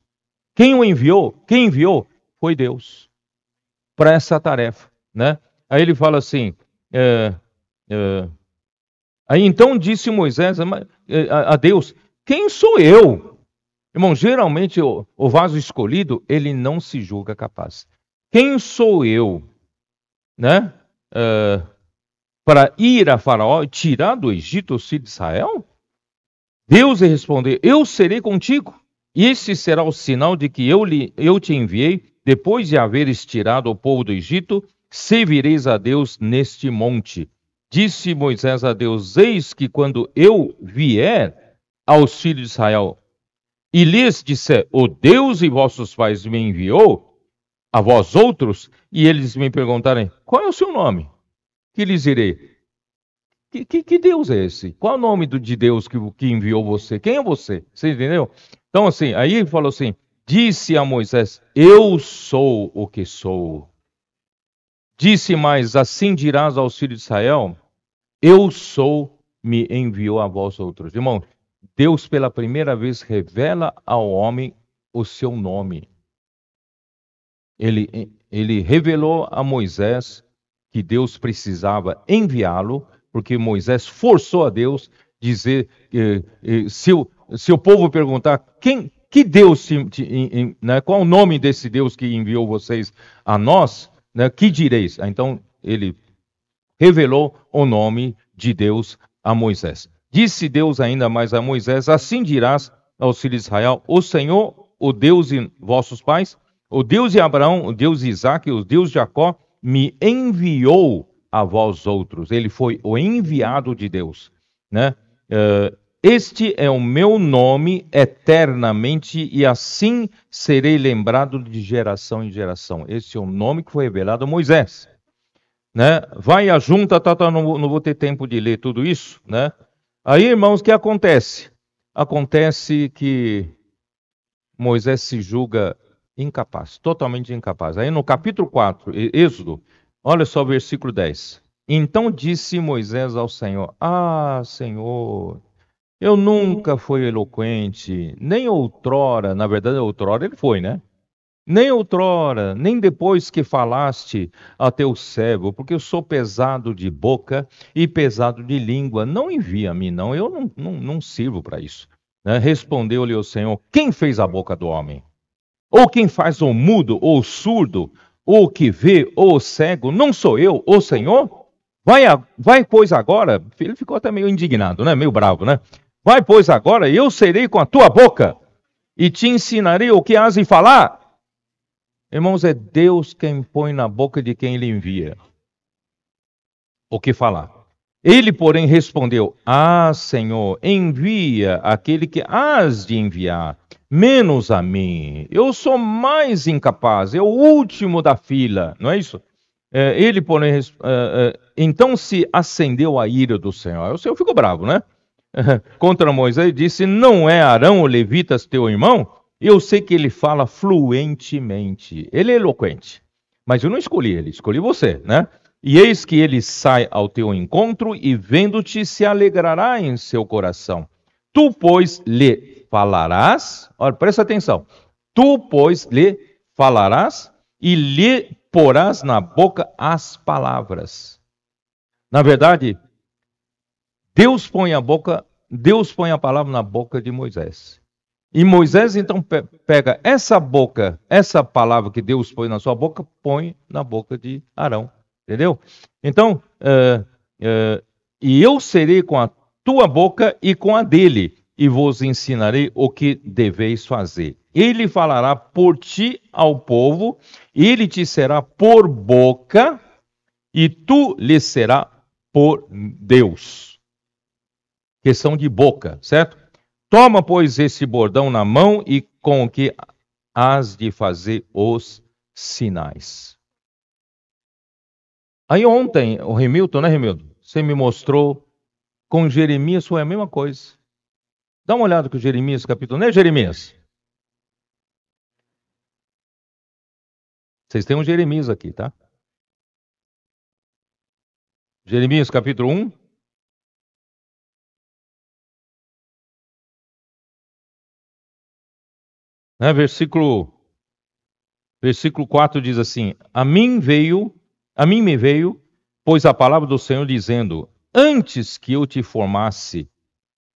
[SPEAKER 1] Quem o enviou? Quem enviou foi Deus para essa tarefa, né? Aí ele fala assim: é, é, Aí então disse Moisés a Deus: Quem sou eu? Irmão, geralmente o, o vaso escolhido, ele não se julga capaz. Quem sou eu, né? Uh, para ir a Faraó e tirar do Egito o filho de Israel? Deus lhe respondeu: Eu serei contigo. E esse será o sinal de que eu, lhe, eu te enviei, depois de haveres tirado o povo do Egito, servireis a Deus neste monte. Disse Moisés a Deus: Eis que quando eu vier aos filhos de Israel e lhes disser: O Deus de vossos pais me enviou a vós outros, e eles me perguntarem: Qual é o seu nome? Que lhes direi: Que, que, que Deus é esse? Qual é o nome de Deus que, que enviou você? Quem é você? Você entendeu? Então, assim, aí ele falou assim: Disse a Moisés: Eu sou o que sou. Disse mais: Assim dirás aos filhos de Israel: Eu sou, me enviou a vós outros. Irmão, Deus pela primeira vez revela ao homem o seu nome. Ele, ele revelou a Moisés que Deus precisava enviá-lo, porque Moisés forçou a Deus dizer eh, eh, se, o, se o povo perguntar quem, que Deus, né, qual o nome desse Deus que enviou vocês a nós, né, que direis? Então ele revelou o nome de Deus a Moisés. Disse Deus ainda mais a Moisés: Assim dirás aos filhos de Israel: O Senhor, o Deus de vossos pais, o Deus de Abraão, o Deus de Isaac, o Deus de Jacó, me enviou a vós outros. Ele foi o enviado de Deus, né? Uh, este é o meu nome eternamente, e assim serei lembrado de geração em geração. Esse é o nome que foi revelado a Moisés. Né? Vai a junta, tá, tá, não, não vou ter tempo de ler tudo isso. Né? Aí, irmãos, o que acontece? Acontece que Moisés se julga incapaz, totalmente incapaz. Aí no capítulo 4, Êxodo, olha só o versículo 10. Então disse Moisés ao Senhor: Ah, Senhor, eu nunca fui eloquente, nem outrora, na verdade, outrora ele foi, né? Nem outrora, nem depois que falaste a teu servo, porque eu sou pesado de boca e pesado de língua. Não envia a mim, não, eu não, não, não sirvo para isso. Né? Respondeu-lhe o Senhor: Quem fez a boca do homem? Ou quem faz o mudo, ou o surdo, ou o que vê, ou o cego? Não sou eu, o Senhor? Vai, vai, pois, agora. Ele ficou até meio indignado, né? Meio bravo, né? Vai, pois, agora, eu serei com a tua boca e te ensinarei o que has de falar. Irmãos, é Deus quem põe na boca de quem ele envia o que falar. Ele, porém, respondeu: Ah, Senhor, envia aquele que has de enviar, menos a mim. Eu sou mais incapaz, é o último da fila, não é isso? É, ele, porém, é, é, então se acendeu a ira do Senhor. O Senhor ficou bravo, né? contra Moisés, disse: Não é Arão o levitas teu irmão? Eu sei que ele fala fluentemente, ele é eloquente, mas eu não escolhi ele, escolhi você, né? E eis que ele sai ao teu encontro e vendo-te se alegrará em seu coração. Tu, pois, lhe falarás, olha, presta atenção. Tu, pois, lhe falarás e lhe porás na boca as palavras. Na verdade, Deus põe a boca, Deus põe a palavra na boca de Moisés. E Moisés então pega essa boca, essa palavra que Deus põe na sua boca, põe na boca de Arão. Entendeu? Então, uh, uh, e eu serei com a tua boca e com a dele, e vos ensinarei o que deveis fazer. Ele falará por ti ao povo, ele te será por boca, e tu lhe será por Deus. Questão de boca, certo? Toma, pois, esse bordão na mão e com o que has de fazer os sinais. Aí ontem, o Remilton, né, Remilton? Você me mostrou com Jeremias foi a mesma coisa. Dá uma olhada com Jeremias, capítulo, né, Jeremias? Vocês têm um Jeremias aqui, tá? Jeremias, capítulo 1. Né, versículo, versículo 4 diz assim: A mim veio, a mim me veio, pois a palavra do Senhor dizendo: Antes que eu te formasse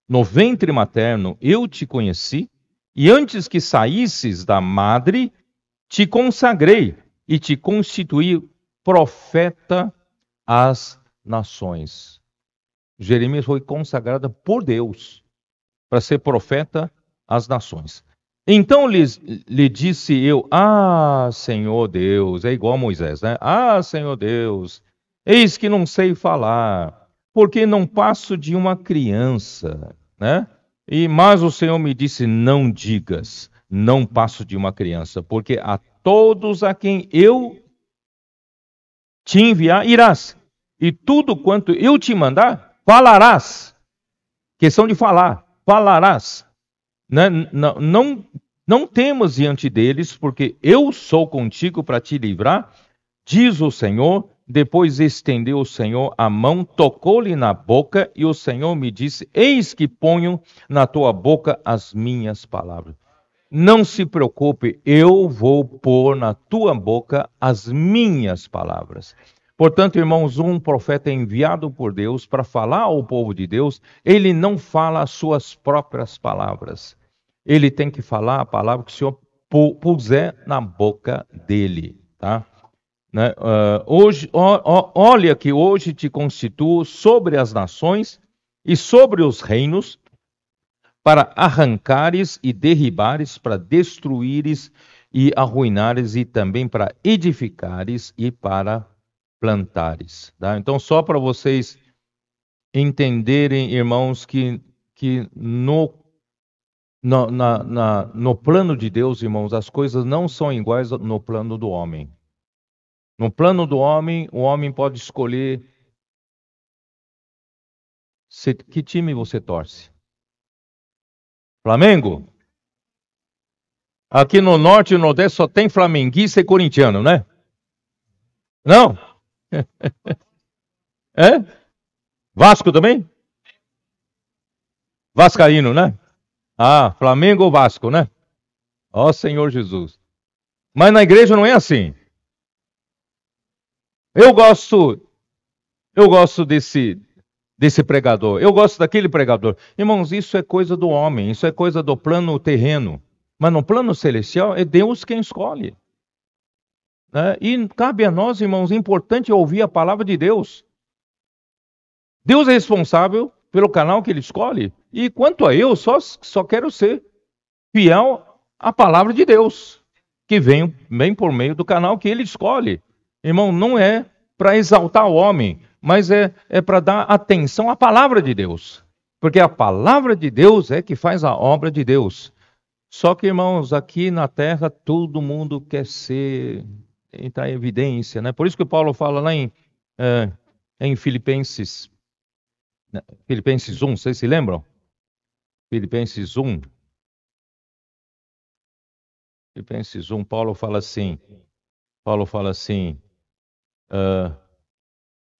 [SPEAKER 1] no ventre materno, eu te conheci, e antes que saísses da madre, te consagrei e te constituí profeta às nações. Jeremias foi consagrada por Deus para ser profeta às nações. Então lhe, disse eu: Ah, Senhor Deus, é igual a Moisés, né? Ah, Senhor Deus, eis que não sei falar, porque não passo de uma criança, né? E mas o Senhor me disse: Não digas, não passo de uma criança, porque a todos a quem eu te enviar irás, e tudo quanto eu te mandar falarás. Questão de falar, falarás. Né? Não, não, não temos diante deles, porque eu sou contigo para te livrar, diz o Senhor. Depois estendeu o Senhor a mão, tocou-lhe na boca, e o Senhor me disse: Eis que ponho na tua boca as minhas palavras. Não se preocupe, eu vou pôr na tua boca as minhas palavras. Portanto, irmãos, um profeta enviado por Deus para falar ao povo de Deus, ele não fala as suas próprias palavras ele tem que falar a palavra que o Senhor puser na boca dele, tá? Né? Uh, hoje, olha que hoje te constituo sobre as nações e sobre os reinos, para arrancares e derribares, para destruíres e arruinares, e também para edificares e para plantares. Tá? Então, só para vocês entenderem, irmãos, que, que no no, na, na, no plano de Deus, irmãos, as coisas não são iguais no plano do homem. No plano do homem, o homem pode escolher se, que time você torce. Flamengo? Aqui no norte e no nordeste só tem flamenguista e corintiano, né? Não? é? Vasco também? Vascaíno, né? Ah, Flamengo ou Vasco, né? Ó Senhor Jesus. Mas na igreja não é assim. Eu gosto, eu gosto desse, desse pregador, eu gosto daquele pregador. Irmãos, isso é coisa do homem, isso é coisa do plano terreno. Mas no plano celestial é Deus quem escolhe. Né? E cabe a nós, irmãos, é importante ouvir a palavra de Deus. Deus é responsável pelo canal que ele escolhe. E quanto a eu, só, só quero ser fiel à palavra de Deus, que vem, vem por meio do canal que ele escolhe. Irmão, não é para exaltar o homem, mas é, é para dar atenção à palavra de Deus. Porque a palavra de Deus é que faz a obra de Deus. Só que, irmãos, aqui na terra todo mundo quer ser, entrar em evidência, né? Por isso que Paulo fala lá em, é, em Filipenses né, Filipenses 1, vocês se lembram? Filipenses 1. Filipenses 1, Paulo fala assim. Paulo fala assim. Uh,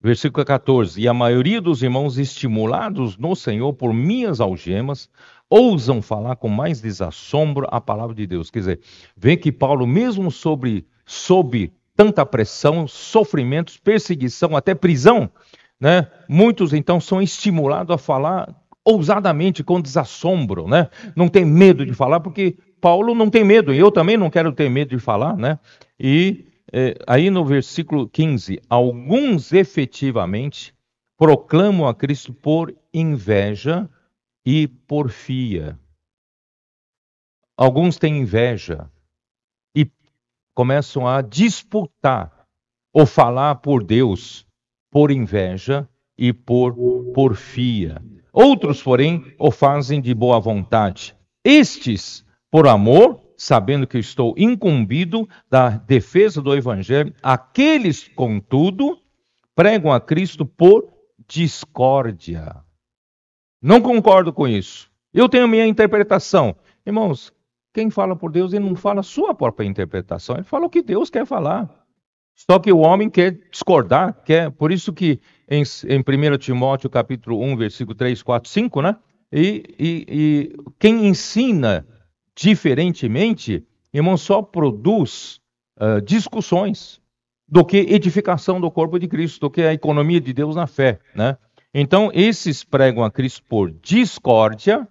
[SPEAKER 1] Versículo 14: E a maioria dos irmãos, estimulados no Senhor por minhas algemas, ousam falar com mais desassombro a palavra de Deus. Quer dizer, vê que Paulo, mesmo sobre, sob tanta pressão, sofrimentos, perseguição, até prisão, né? Muitos então são estimulados a falar ousadamente, com desassombro, né? Não tem medo de falar, porque Paulo não tem medo, e eu também não quero ter medo de falar, né? E é, aí no versículo 15, alguns efetivamente proclamam a Cristo por inveja e porfia. Alguns têm inveja e começam a disputar ou falar por Deus por inveja e por porfia. Outros, porém, o fazem de boa vontade. Estes, por amor, sabendo que estou incumbido da defesa do evangelho, aqueles, contudo, pregam a Cristo por discórdia. Não concordo com isso. Eu tenho a minha interpretação. Irmãos, quem fala por Deus, ele não fala a sua própria interpretação, ele fala o que Deus quer falar. Só que o homem quer discordar, quer, por isso que em, em 1 Timóteo capítulo 1, versículo 3, 4, 5, né? E, e, e quem ensina diferentemente, irmão, só produz uh, discussões do que edificação do corpo de Cristo, do que a economia de Deus na fé, né? Então, esses pregam a Cristo por discórdia,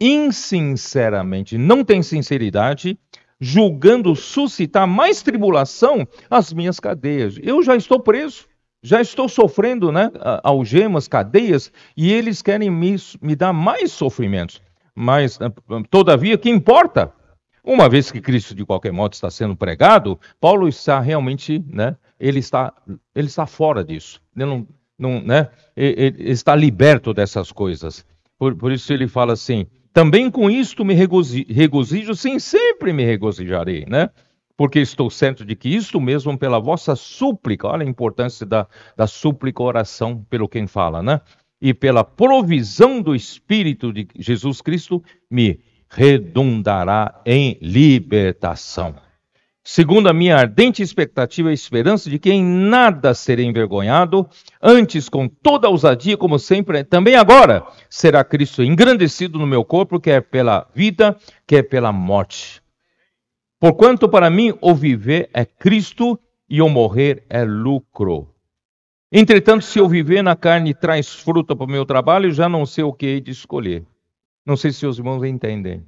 [SPEAKER 1] insinceramente, não tem sinceridade, julgando suscitar mais tribulação às minhas cadeias. Eu já estou preso, já estou sofrendo né, algemas, cadeias, e eles querem me, me dar mais sofrimentos. Mas, eh, todavia, que importa? Uma vez que Cristo, de qualquer modo, está sendo pregado, Paulo está realmente, né, ele está, ele está fora disso. Ele não, não, né, ele está liberto dessas coisas. Por, por isso ele fala assim, também com isto me regozijo, sim, sempre me regozijarei, né? Porque estou certo de que isto mesmo pela vossa súplica, olha a importância da, da súplica oração pelo quem fala, né? E pela provisão do Espírito de Jesus Cristo, me redundará em libertação. Segundo a minha ardente expectativa e esperança de que em nada serei envergonhado, antes com toda ousadia, como sempre, também agora será Cristo engrandecido no meu corpo, quer pela vida, quer pela morte. Porquanto para mim o viver é Cristo e o morrer é lucro. Entretanto, se eu viver na carne traz fruta para o meu trabalho, já não sei o que hei de escolher. Não sei se os irmãos entendem.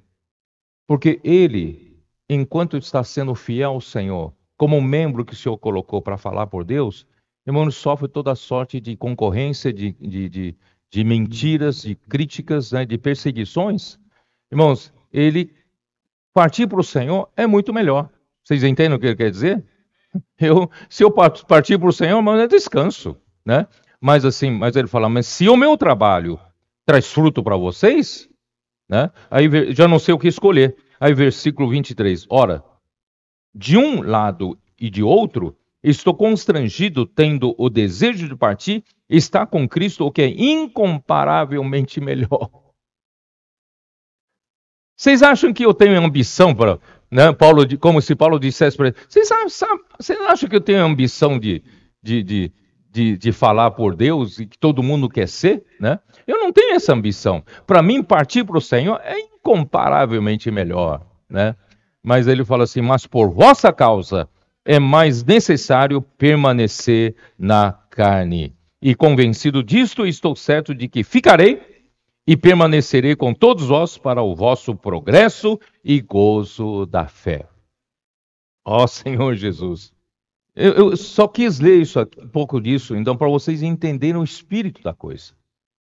[SPEAKER 1] Porque ele, enquanto está sendo fiel ao Senhor, como membro que o Senhor colocou para falar por Deus, irmãos, sofre toda sorte de concorrência, de, de, de, de mentiras, de críticas, né, de perseguições. Irmãos, ele partir para o Senhor é muito melhor. Vocês entendem o que ele quer dizer? Eu, se eu partir para o Senhor, mas é descanso, né? Mas assim, mas ele fala, mas se o meu trabalho traz fruto para vocês, né? Aí já não sei o que escolher. Aí versículo 23, ora, de um lado e de outro, estou constrangido, tendo o desejo de partir, está com Cristo, o que é incomparavelmente melhor. Vocês acham que eu tenho ambição para né? Paulo, como se Paulo dissesse para ele: você acham que eu tenho ambição de, de, de, de, de falar por Deus e que todo mundo quer ser? Né? Eu não tenho essa ambição. Para mim, partir para o Senhor é incomparavelmente melhor. Né? Mas ele fala assim: Mas por vossa causa é mais necessário permanecer na carne. E convencido disto, estou certo de que ficarei e permanecerei com todos vós para o vosso progresso e gozo da fé. Ó Senhor Jesus. Eu, eu só quis ler isso, um pouco disso, então, para vocês entenderem o espírito da coisa.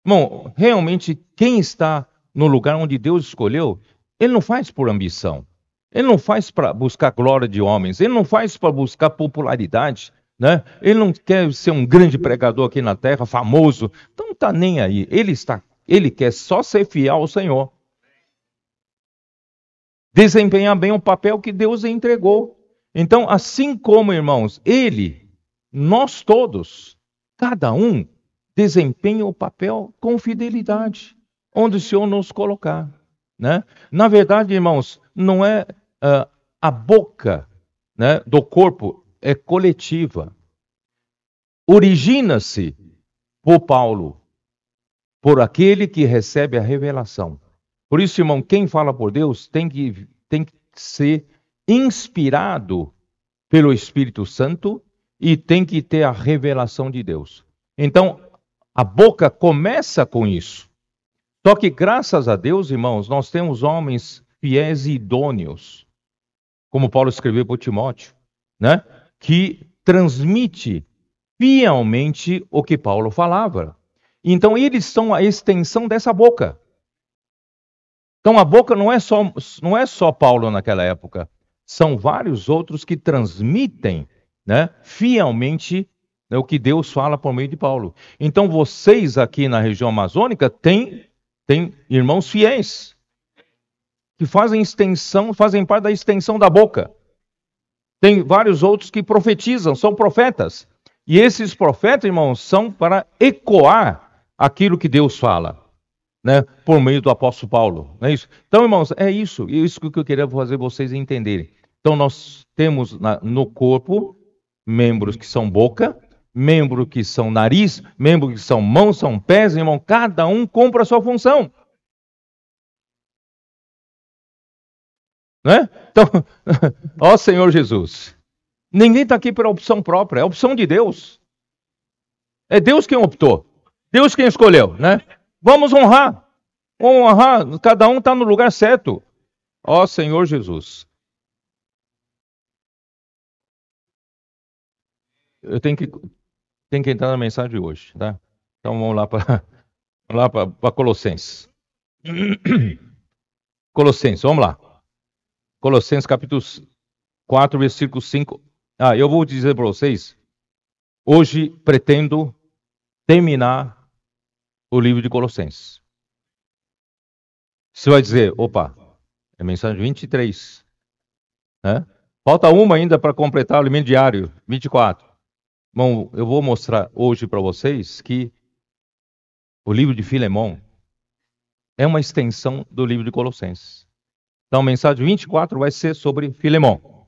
[SPEAKER 1] Bom, realmente, quem está no lugar onde Deus escolheu, ele não faz por ambição. Ele não faz para buscar glória de homens. Ele não faz para buscar popularidade. Né? Ele não quer ser um grande pregador aqui na terra, famoso. Então, não está nem aí. Ele está ele quer só ser fiel ao Senhor. Desempenhar bem o papel que Deus entregou. Então, assim como, irmãos, ele, nós todos, cada um, desempenha o papel com fidelidade, onde o Senhor nos colocar. Né? Na verdade, irmãos, não é uh, a boca né, do corpo, é coletiva. origina-se por Paulo, por aquele que recebe a revelação. Por isso, irmão, quem fala por Deus tem que, tem que ser inspirado pelo Espírito Santo e tem que ter a revelação de Deus. Então, a boca começa com isso. Só que, graças a Deus, irmãos, nós temos homens fiéis e idôneos, como Paulo escreveu para Timóteo, né? que transmite fielmente o que Paulo falava. Então, eles são a extensão dessa boca. Então, a boca não é só, não é só Paulo naquela época. São vários outros que transmitem né, fielmente né, o que Deus fala por meio de Paulo. Então, vocês aqui na região amazônica têm, têm irmãos fiéis que fazem extensão, fazem parte da extensão da boca. Tem vários outros que profetizam, são profetas. E esses profetas, irmãos, são para ecoar aquilo que Deus fala, né, por meio do apóstolo Paulo. Não é isso? Então, irmãos, é isso. É isso que eu queria fazer vocês entenderem. Então, nós temos na, no corpo membros que são boca, membros que são nariz, membros que são mãos, são pés, irmão. Cada um compra a sua função. Né? Então, ó Senhor Jesus, ninguém está aqui pela opção própria, é opção de Deus. É Deus quem optou, Deus quem escolheu, né? Vamos honrar, vamos honrar, cada um está no lugar certo. Ó Senhor Jesus. Eu tenho que, tenho que entrar na mensagem de hoje, tá? Então vamos lá para lá para Colossenses. Colossenses, vamos lá. Colossenses capítulo 4, versículo 5. Ah, eu vou dizer para vocês, hoje pretendo terminar o livro de Colossenses. Você vai dizer, opa, é mensagem 23. Né? Falta uma ainda para completar o alimento diário, 24. Bom, eu vou mostrar hoje para vocês que o livro de Filemão é uma extensão do livro de Colossenses. Então, a mensagem 24 vai ser sobre Filemão.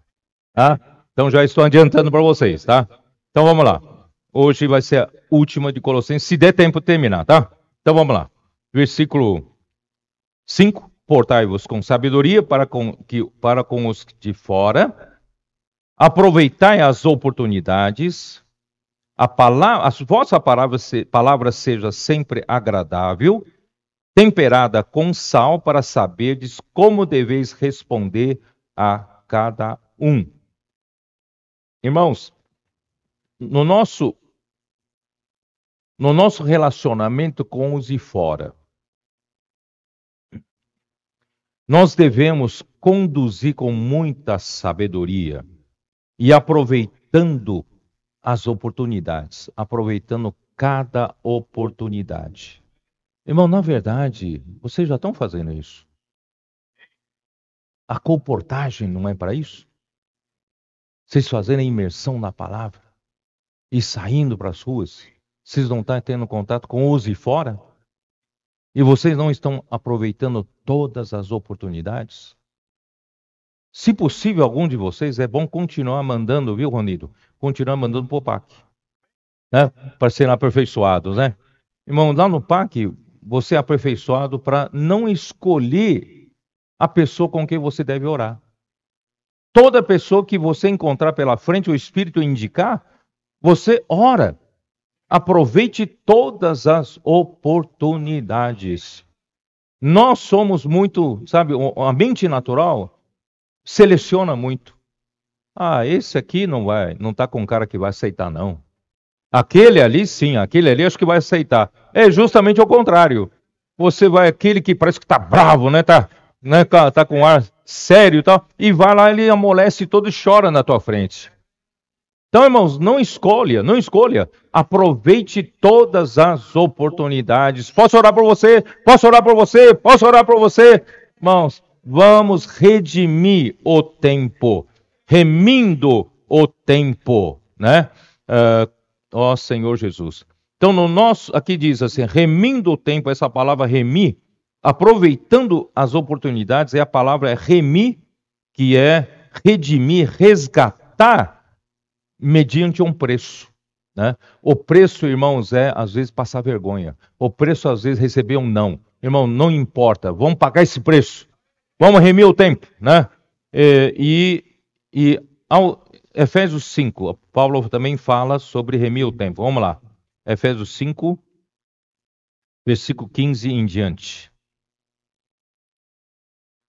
[SPEAKER 1] Tá? Então, já estou adiantando para vocês, tá? Então, vamos lá. Hoje vai ser a última de Colossenses, se der tempo terminar, tá? Então, vamos lá. Versículo 5. Portai-vos com sabedoria para com, que, para com os de fora. Aproveitai as oportunidades. A, palavra, a vossa palavra, palavra seja sempre agradável temperada com sal, para saberdes como deveis responder a cada um. Irmãos, no nosso no nosso relacionamento com os de fora, nós devemos conduzir com muita sabedoria e aproveitando as oportunidades, aproveitando cada oportunidade. Irmão, na verdade, vocês já estão fazendo isso. A comportagem não é para isso? Vocês fazendo a imersão na palavra e saindo para as ruas, vocês não estão tendo contato com os de fora? E vocês não estão aproveitando todas as oportunidades? Se possível, algum de vocês, é bom continuar mandando, viu, Ronido? Continuar mandando para o PAC. Né? Para serem aperfeiçoados, né? Irmão, lá no PAC, você é aperfeiçoado para não escolher a pessoa com quem você deve orar. Toda pessoa que você encontrar pela frente, o Espírito indicar, você ora. Aproveite todas as oportunidades. Nós somos muito, sabe, a mente natural seleciona muito. Ah, esse aqui não vai, não está com cara que vai aceitar não. Aquele ali, sim, aquele ali acho que vai aceitar. É justamente o contrário. Você vai, aquele que parece que está bravo, né? Tá, né? tá com ar sério e tal, e vai lá, ele amolece todo e chora na tua frente. Então, irmãos, não escolha, não escolha. Aproveite todas as oportunidades. Posso orar por você? Posso orar por você? Posso orar por você? Irmãos, vamos redimir o tempo, remindo o tempo, né? Uh, ó Senhor Jesus. Então, no nosso, aqui diz assim, remindo o tempo, essa palavra remir, aproveitando as oportunidades, é a palavra remir, que é redimir, resgatar, mediante um preço. Né? O preço, irmãos, é às vezes passar vergonha. O preço, às vezes, receber um não. Irmão, não importa, vamos pagar esse preço. Vamos remir o tempo. Né? E, e ao, Efésios 5, Paulo também fala sobre remir o tempo. Vamos lá. Efésios 5, versículo 15 em diante.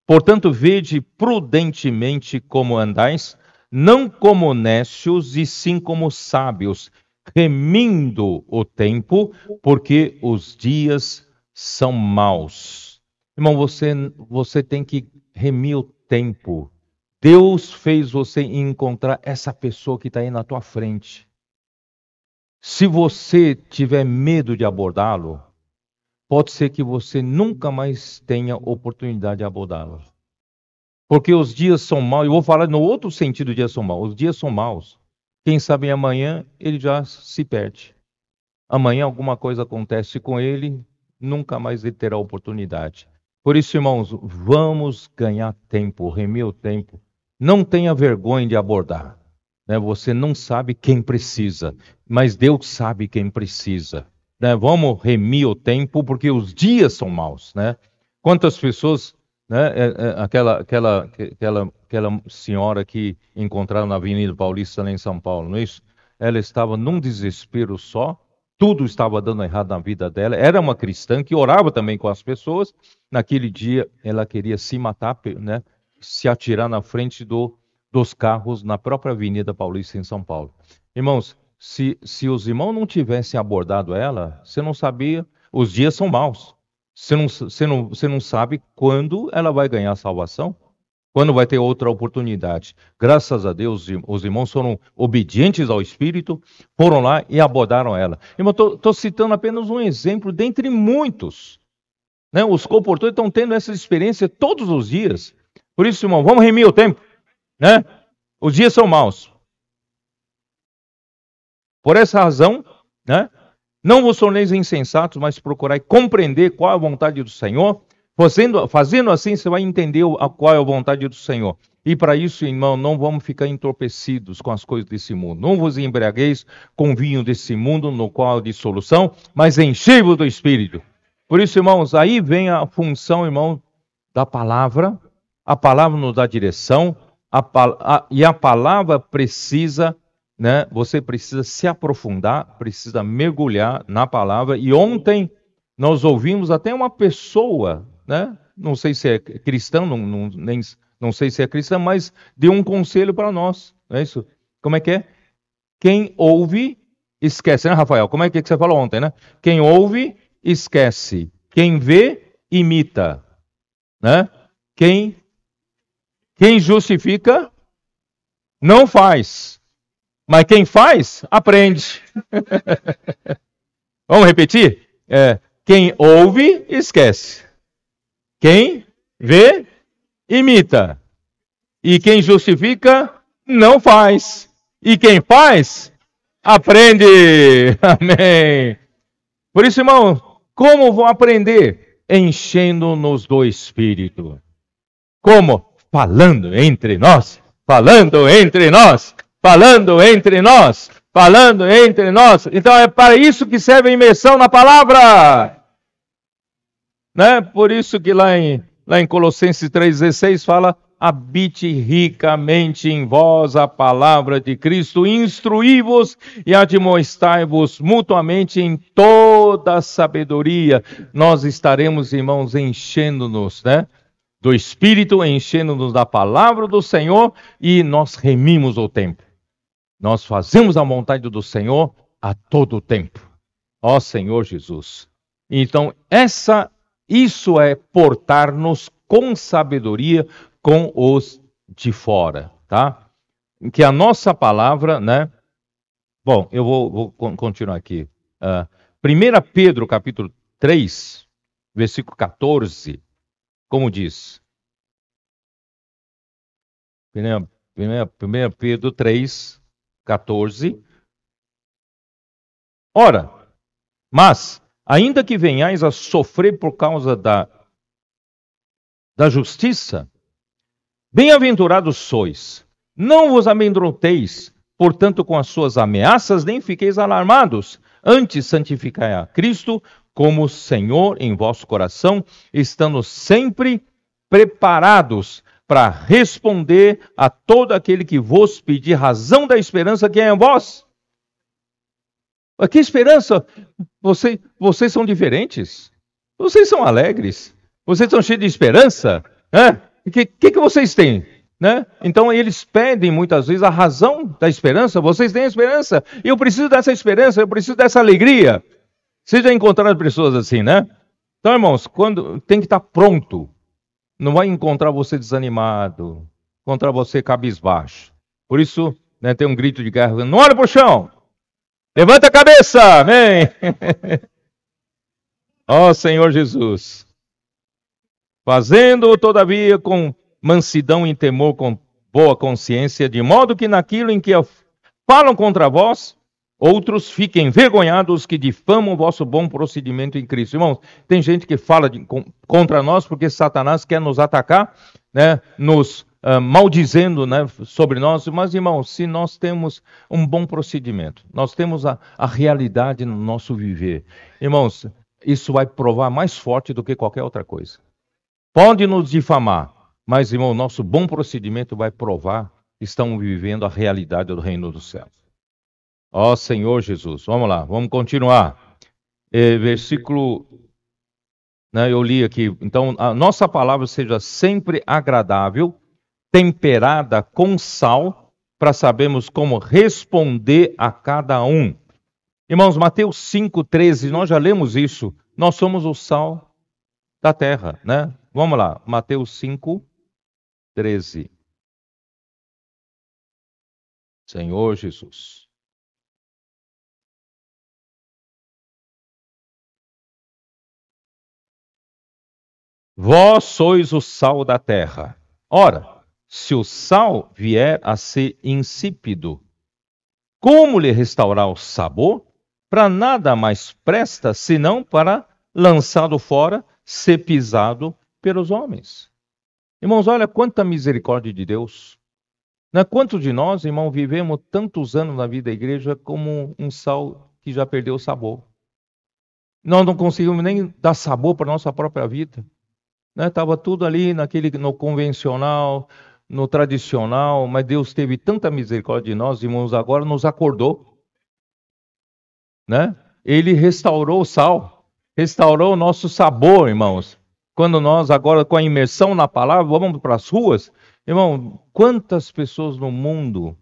[SPEAKER 1] Portanto, vede prudentemente como andais, não como necios, e sim como sábios, remindo o tempo, porque os dias são maus. Irmão, você, você tem que remir o tempo. Deus fez você encontrar essa pessoa que está aí na tua frente. Se você tiver medo de abordá-lo, pode ser que você nunca mais tenha oportunidade de abordá-lo. Porque os dias são maus. Eu vou falar no outro sentido, dias são maus. Os dias são maus. Quem sabe amanhã ele já se perde. Amanhã alguma coisa acontece com ele, nunca mais ele terá oportunidade. Por isso, irmãos, vamos ganhar tempo, remir o tempo. Não tenha vergonha de abordar. Né? Você não sabe quem precisa, mas Deus sabe quem precisa. Né? Vamos remir o tempo, porque os dias são maus. Né? Quantas pessoas né? É, é, aquela, aquela, aquela, aquela senhora que encontraram na Avenida Paulista, lá em São Paulo, não é isso? Ela estava num desespero só, tudo estava dando errado na vida dela. Era uma cristã que orava também com as pessoas. Naquele dia, ela queria se matar, né? se atirar na frente do, dos carros na própria Avenida Paulista, em São Paulo. Irmãos, se, se os irmãos não tivessem abordado ela, você não sabia, os dias são maus. Você não, você, não, você não sabe quando ela vai ganhar salvação, quando vai ter outra oportunidade. Graças a Deus, os irmãos foram obedientes ao Espírito, foram lá e abordaram ela. Irmão, estou citando apenas um exemplo dentre muitos. Né? Os comportores estão tendo essa experiência todos os dias. Por isso, irmão, vamos remir o tempo. Né? Os dias são maus. Por essa razão, né? Não vos torneis insensatos, mas procurai compreender qual é a vontade do Senhor. Fazendo, fazendo assim, você vai entender qual é a vontade do Senhor. E para isso, irmão, não vamos ficar entorpecidos com as coisas desse mundo. Não vos embriagueis com vinho desse mundo, no qual há dissolução, mas enchei-vos do Espírito. Por isso, irmãos, aí vem a função, irmão, da palavra. A palavra nos dá direção, a, a, e a palavra precisa né, você precisa se aprofundar, precisa mergulhar na palavra. E ontem nós ouvimos até uma pessoa, né, não sei se é cristão, não, não, nem, não sei se é cristã, mas deu um conselho para nós. Não é isso? Como é que é? Quem ouve, esquece, né, Rafael? Como é que você falou ontem, né? Quem ouve, esquece. Quem vê, imita. Né? Quem, quem justifica, não faz. Mas quem faz, aprende. Vamos repetir? É, quem ouve, esquece. Quem vê, imita. E quem justifica, não faz. E quem faz, aprende. Amém. Por isso, irmão, como vou aprender? Enchendo-nos do Espírito. Como? Falando entre nós. Falando entre nós falando entre nós, falando entre nós. Então é para isso que serve a imersão na palavra. Né? Por isso que lá em, lá em Colossenses 3,16 fala: habite ricamente em vós a palavra de Cristo, instruí-vos e admoestai-vos mutuamente em toda sabedoria. Nós estaremos, irmãos, enchendo-nos, né? Do Espírito, enchendo-nos da palavra do Senhor e nós remimos o tempo. Nós fazemos a vontade do Senhor a todo tempo. Ó Senhor Jesus. Então, essa isso é portar-nos com sabedoria com os de fora, tá? Que a nossa palavra, né? Bom, eu vou, vou continuar aqui. Uh, ah, 1 Pedro, capítulo 3, versículo 14, como diz? 1 Pedro 3, 14. Ora, mas, ainda que venhais a sofrer por causa da, da justiça, bem-aventurados sois, não vos amedronteis, portanto, com as suas ameaças, nem fiqueis alarmados. Antes, santificai a Cristo como Senhor em vosso coração, estando sempre preparados para responder a todo aquele que vos pedir razão da esperança que é em vós. Que esperança? Você, vocês são diferentes. Vocês são alegres. Vocês estão cheios de esperança. O que, que, que vocês têm? Né? Então eles pedem muitas vezes a razão da esperança. Vocês têm esperança. Eu preciso dessa esperança, eu preciso dessa alegria. Vocês já encontraram pessoas assim, né? Então, irmãos, quando tem que estar pronto. Não vai encontrar você desanimado, encontrar você cabisbaixo. Por isso, né, tem um grito de guerra: não olha para o chão, levanta a cabeça, amém. Ó oh, Senhor Jesus, fazendo todavia com mansidão e temor, com boa consciência, de modo que naquilo em que falam contra vós, Outros fiquem envergonhados que difamam o vosso bom procedimento em Cristo. Irmãos, tem gente que fala de, contra nós porque Satanás quer nos atacar, né, nos uh, maldizendo né, sobre nós. Mas, irmãos, se nós temos um bom procedimento, nós temos a, a realidade no nosso viver, irmãos, isso vai provar mais forte do que qualquer outra coisa. Pode nos difamar, mas, irmão, nosso bom procedimento vai provar que estamos vivendo a realidade do reino dos céus. Ó Senhor Jesus. Vamos lá, vamos continuar. É, versículo. Né, eu li aqui. Então, a nossa palavra seja sempre agradável, temperada com sal, para sabermos como responder a cada um. Irmãos, Mateus 5,13, nós já lemos isso. Nós somos o sal da terra, né? Vamos lá, Mateus 5, 13. Senhor Jesus. Vós sois o sal da terra. Ora, se o sal vier a ser insípido, como lhe restaurar o sabor? Para nada mais presta senão para, lançado fora, ser pisado pelos homens. Irmãos, olha quanta misericórdia de Deus. Né? Quantos de nós, irmão, vivemos tantos anos na vida da igreja como um sal que já perdeu o sabor? Nós não conseguimos nem dar sabor para a nossa própria vida. Estava né? tudo ali naquele, no convencional, no tradicional, mas Deus teve tanta misericórdia de nós, irmãos, agora nos acordou. Né? Ele restaurou o sal, restaurou o nosso sabor, irmãos. Quando nós, agora com a imersão na palavra, vamos para as ruas, irmão, quantas pessoas no mundo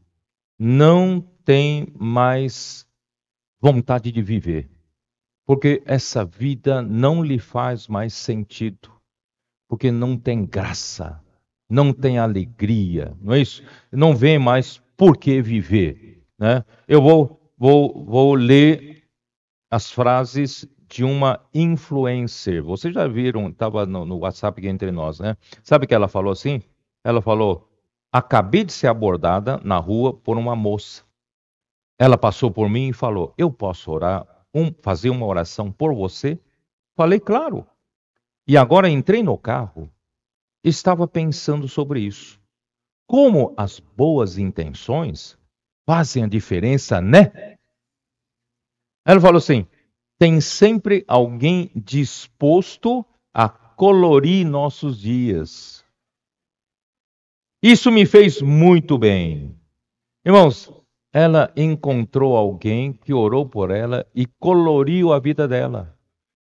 [SPEAKER 1] não têm mais vontade de viver? Porque essa vida não lhe faz mais sentido porque não tem graça, não tem alegria, não é isso? Não vê mais por que viver. Né? Eu vou, vou, vou ler as frases de uma influencer. Vocês já viram, estava no, no WhatsApp aqui entre nós, né? Sabe que ela falou assim? Ela falou: acabei de ser abordada na rua por uma moça. Ela passou por mim e falou: Eu posso orar, um, fazer uma oração por você? Falei, claro. E agora entrei no carro, estava pensando sobre isso. Como as boas intenções fazem a diferença, né? Ela falou assim: tem sempre alguém disposto a colorir nossos dias. Isso me fez muito bem. Irmãos, ela encontrou alguém que orou por ela e coloriu a vida dela.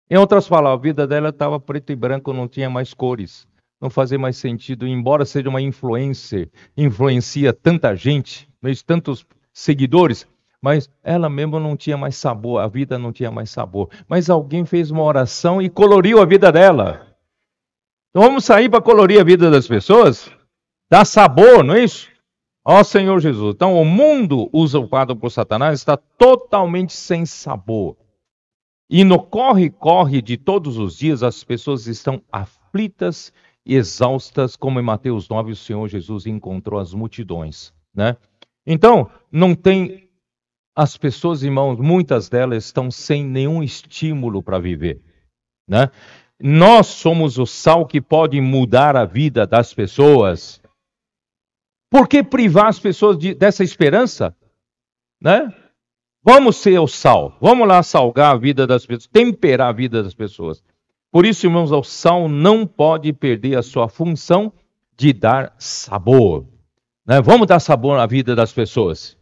[SPEAKER 1] Em outras palavras, a vida dela estava preto e branco, não tinha mais cores, não fazia mais sentido. Embora seja uma influencer, influencia tanta gente, tantos seguidores, mas ela mesma não tinha mais sabor, a vida não tinha mais sabor. Mas alguém fez uma oração e coloriu a vida dela. Então vamos sair para colorir a vida das pessoas? Dá sabor, não é isso? Ó Senhor Jesus. Então o mundo usurpado por Satanás está totalmente sem sabor. E no corre-corre de todos os dias, as pessoas estão aflitas e exaustas, como em Mateus 9 o Senhor Jesus encontrou as multidões. Né? Então, não tem. As pessoas, irmãos, muitas delas estão sem nenhum estímulo para viver. Né? Nós somos o sal que pode mudar a vida das pessoas. Por que privar as pessoas de, dessa esperança? né? Vamos ser o sal. Vamos lá salgar a vida das pessoas, temperar a vida das pessoas. Por isso, irmãos, o sal não pode perder a sua função de dar sabor. Né? Vamos dar sabor à vida das pessoas.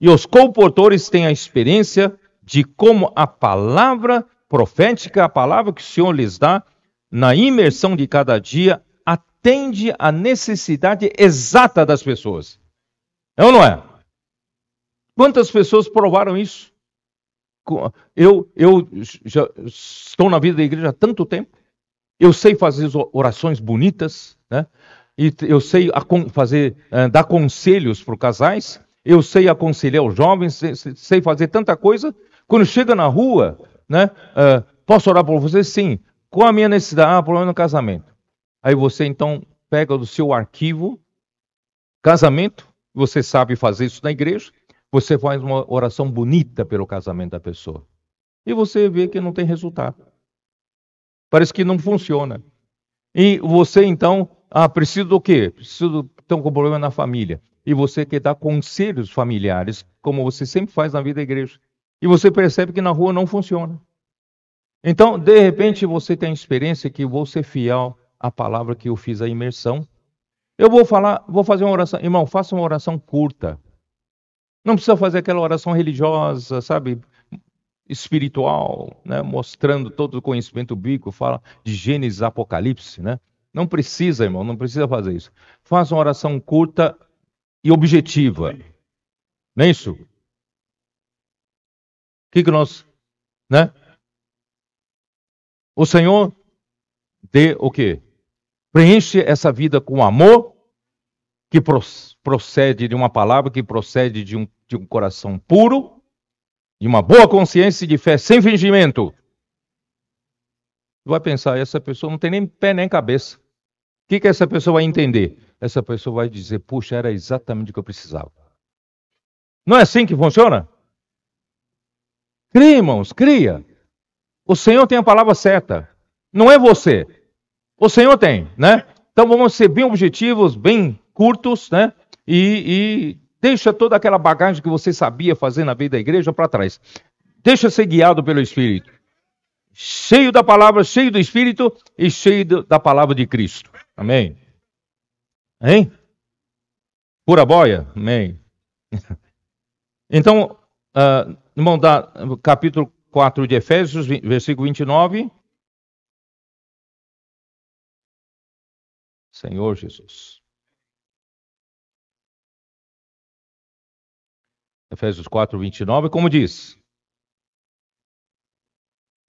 [SPEAKER 1] E os comportores têm a experiência de como a palavra profética, a palavra que o Senhor lhes dá, na imersão de cada dia, atende à necessidade exata das pessoas. É ou não é? Quantas pessoas provaram isso? Eu, eu já estou na vida da igreja há tanto tempo, eu sei fazer orações bonitas, né? E eu sei fazer, eh, dar conselhos para casais, eu sei aconselhar os jovens, sei fazer tanta coisa. Quando chega na rua, né? Uh, posso orar por você? Sim. Qual a minha necessidade? Ah, problema no casamento. Aí você então pega do seu arquivo, casamento, você sabe fazer isso na igreja, você faz uma oração bonita pelo casamento da pessoa. E você vê que não tem resultado. Parece que não funciona. E você então, ah, preciso do quê? Preciso ter um problema na família. E você quer dar conselhos familiares, como você sempre faz na vida da igreja. E você percebe que na rua não funciona. Então, de repente, você tem a experiência que vou ser fiel à palavra que eu fiz a imersão. Eu vou falar, vou fazer uma oração. Irmão, faça uma oração curta. Não precisa fazer aquela oração religiosa, sabe? Espiritual, né? mostrando todo o conhecimento bíblico, fala de Gênesis, Apocalipse, né? Não precisa, irmão, não precisa fazer isso. Faça uma oração curta e objetiva. Não é isso? O que, que nós, né? O Senhor dê o quê? Preenche essa vida com amor que procede de uma palavra, que procede de um, de um coração puro, de uma boa consciência e de fé sem fingimento. Vai pensar, essa pessoa não tem nem pé nem cabeça. O que, que essa pessoa vai entender? Essa pessoa vai dizer, puxa, era exatamente o que eu precisava. Não é assim que funciona? Cria, irmãos, cria. O Senhor tem a palavra certa. Não é você. O Senhor tem, né? Então vamos ser bem objetivos, bem curtos, né? E, e deixa toda aquela bagagem que você sabia fazer na vida da igreja para trás. Deixa ser guiado pelo Espírito. Cheio da palavra, cheio do Espírito e cheio da palavra de Cristo. Amém? Hein? Pura boia? Amém. Então, uh, irmão, da, capítulo 4 de Efésios, versículo 29. Senhor Jesus. Efésios 4, 29, como diz: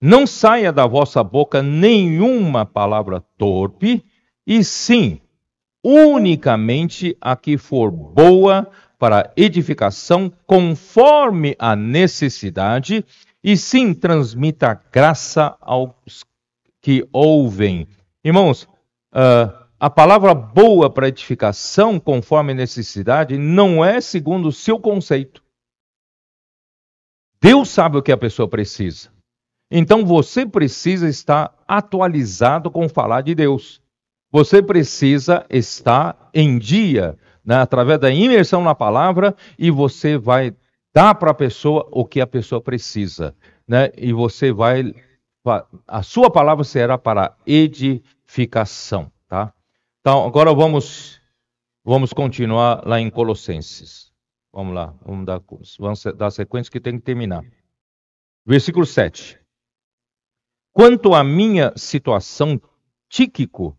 [SPEAKER 1] Não saia da vossa boca nenhuma palavra torpe, e sim, unicamente a que for boa para edificação, conforme a necessidade, e sim transmita graça aos que ouvem. Irmãos, uh, a palavra boa para edificação, conforme a necessidade, não é segundo o seu conceito. Deus sabe o que a pessoa precisa. Então você precisa estar atualizado com falar de Deus. Você precisa estar em dia, né, através da imersão na palavra, e você vai dar para a pessoa o que a pessoa precisa. Né, e você vai. A sua palavra será para edificação. Tá? Então, agora vamos, vamos continuar lá em Colossenses. Vamos lá, vamos dar, vamos dar sequência que tem que terminar. Versículo 7. Quanto à minha situação, Tíquico,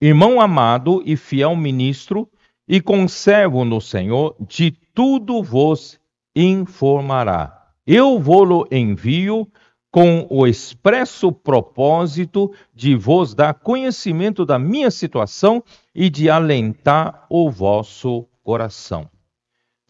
[SPEAKER 1] irmão amado e fiel ministro, e conservo no Senhor, de tudo vos informará. Eu vou-lo envio com o expresso propósito de vos dar conhecimento da minha situação e de alentar o vosso coração.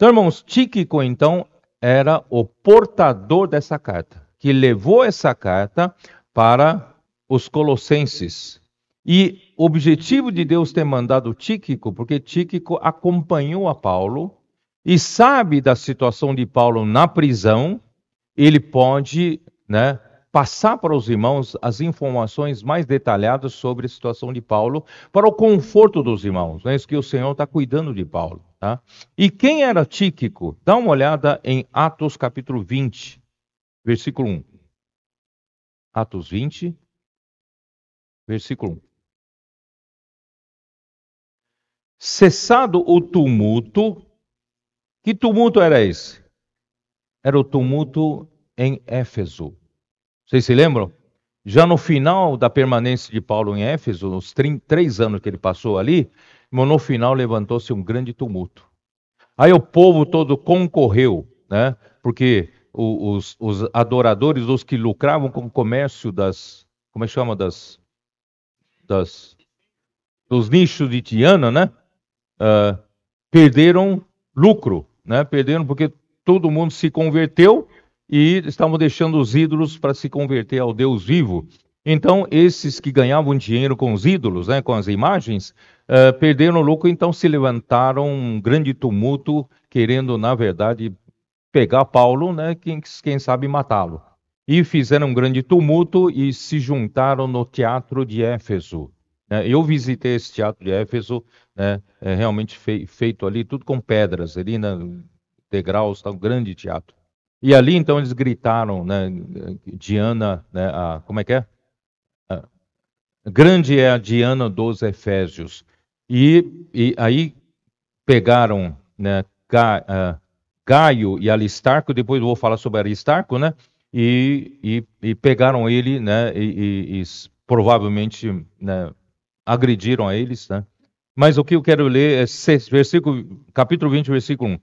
[SPEAKER 1] Então, irmãos, Tíquico, então, era o portador dessa carta, que levou essa carta para os colossenses. E o objetivo de Deus ter mandado Tíquico, porque Tíquico acompanhou a Paulo e sabe da situação de Paulo na prisão, ele pode né, passar para os irmãos as informações mais detalhadas sobre a situação de Paulo, para o conforto dos irmãos. É isso que o Senhor está cuidando de Paulo. Tá? E quem era Tíquico? Dá uma olhada em Atos capítulo 20, versículo 1. Atos 20, versículo 1. Cessado o tumulto, que tumulto era esse? Era o tumulto em Éfeso. Vocês se lembram? Já no final da permanência de Paulo em Éfeso, nos três anos que ele passou ali, no final levantou-se um grande tumulto. Aí o povo todo concorreu, né? Porque os, os adoradores, os que lucravam com o comércio das, como é que chama, das, das dos nichos de Tiana, né? Uh, perderam lucro, né? Perderam porque todo mundo se converteu e estavam deixando os ídolos para se converter ao Deus vivo. Então, esses que ganhavam dinheiro com os ídolos, né, com as imagens, uh, perderam o lucro, então se levantaram um grande tumulto, querendo, na verdade, pegar Paulo, né, quem, quem sabe matá-lo. E fizeram um grande tumulto e se juntaram no teatro de Éfeso. Né. Eu visitei esse teatro de Éfeso, né, é realmente fei, feito ali, tudo com pedras, ali na degraus, tá, um grande teatro. E ali então eles gritaram, né, Diana, né, a, como é que é? Grande é a Diana dos Efésios. E, e aí pegaram né, Ga, uh, Gaio e Alistarco, depois eu vou falar sobre Aristarco, né? E, e, e pegaram ele, né? E, e provavelmente né, agrediram a eles, né? Mas o que eu quero ler é versículo, capítulo 20, versículo 1.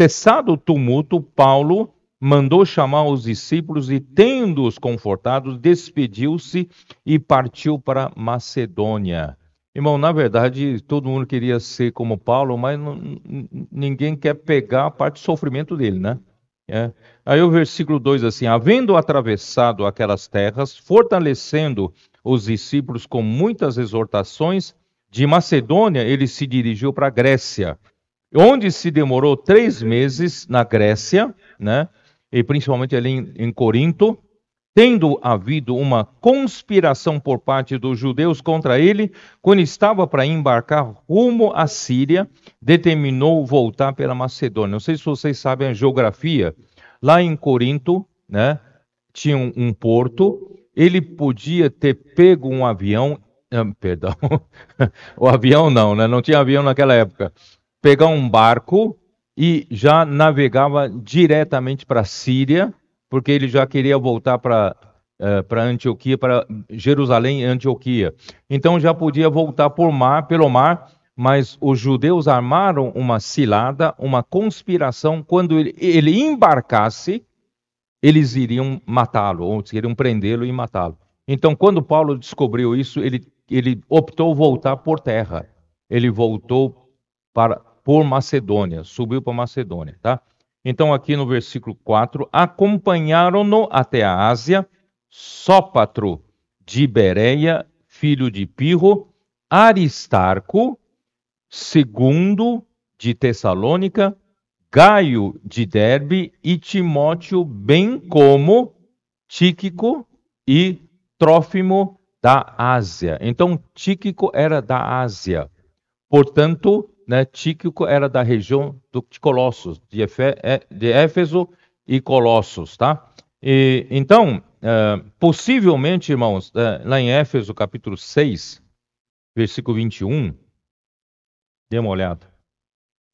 [SPEAKER 1] Cessado o tumulto, Paulo mandou chamar os discípulos e, tendo-os confortados, despediu-se e partiu para Macedônia. Irmão, na verdade, todo mundo queria ser como Paulo, mas não, ninguém quer pegar a parte do sofrimento dele, né? É. Aí o versículo 2 assim: Havendo atravessado aquelas terras, fortalecendo os discípulos com muitas exortações, de Macedônia ele se dirigiu para Grécia, onde se demorou três meses na Grécia, né? E principalmente ali em, em Corinto, tendo havido uma conspiração por parte dos judeus contra ele, quando estava para embarcar rumo à Síria, determinou voltar pela Macedônia. Não sei se vocês sabem a geografia. Lá em Corinto, né, tinha um, um porto, ele podia ter pego um avião, ah, perdão, o avião não, né, não tinha avião naquela época, pegar um barco e já navegava diretamente para a Síria, porque ele já queria voltar para uh, para Antioquia, para Jerusalém e Antioquia. Então já podia voltar por mar, pelo mar, mas os judeus armaram uma cilada, uma conspiração. Quando ele, ele embarcasse, eles iriam matá-lo, ou iriam prendê-lo e matá-lo. Então, quando Paulo descobriu isso, ele, ele optou voltar por terra. Ele voltou para por Macedônia, subiu para Macedônia, tá? Então, aqui no versículo 4, acompanharam-no até a Ásia, Sópatro de Bereia, filho de Pirro, Aristarco, segundo de Tessalônica, Gaio de Derbe e Timóteo, bem como Tíquico e Trófimo da Ásia. Então, Tíquico era da Ásia. Portanto, né, Tíquico era da região do, de Colossos, de, Efé, é, de Éfeso e Colossos, tá? E, então, é, possivelmente, irmãos, é, lá em Éfeso capítulo 6, versículo 21, dê uma olhada.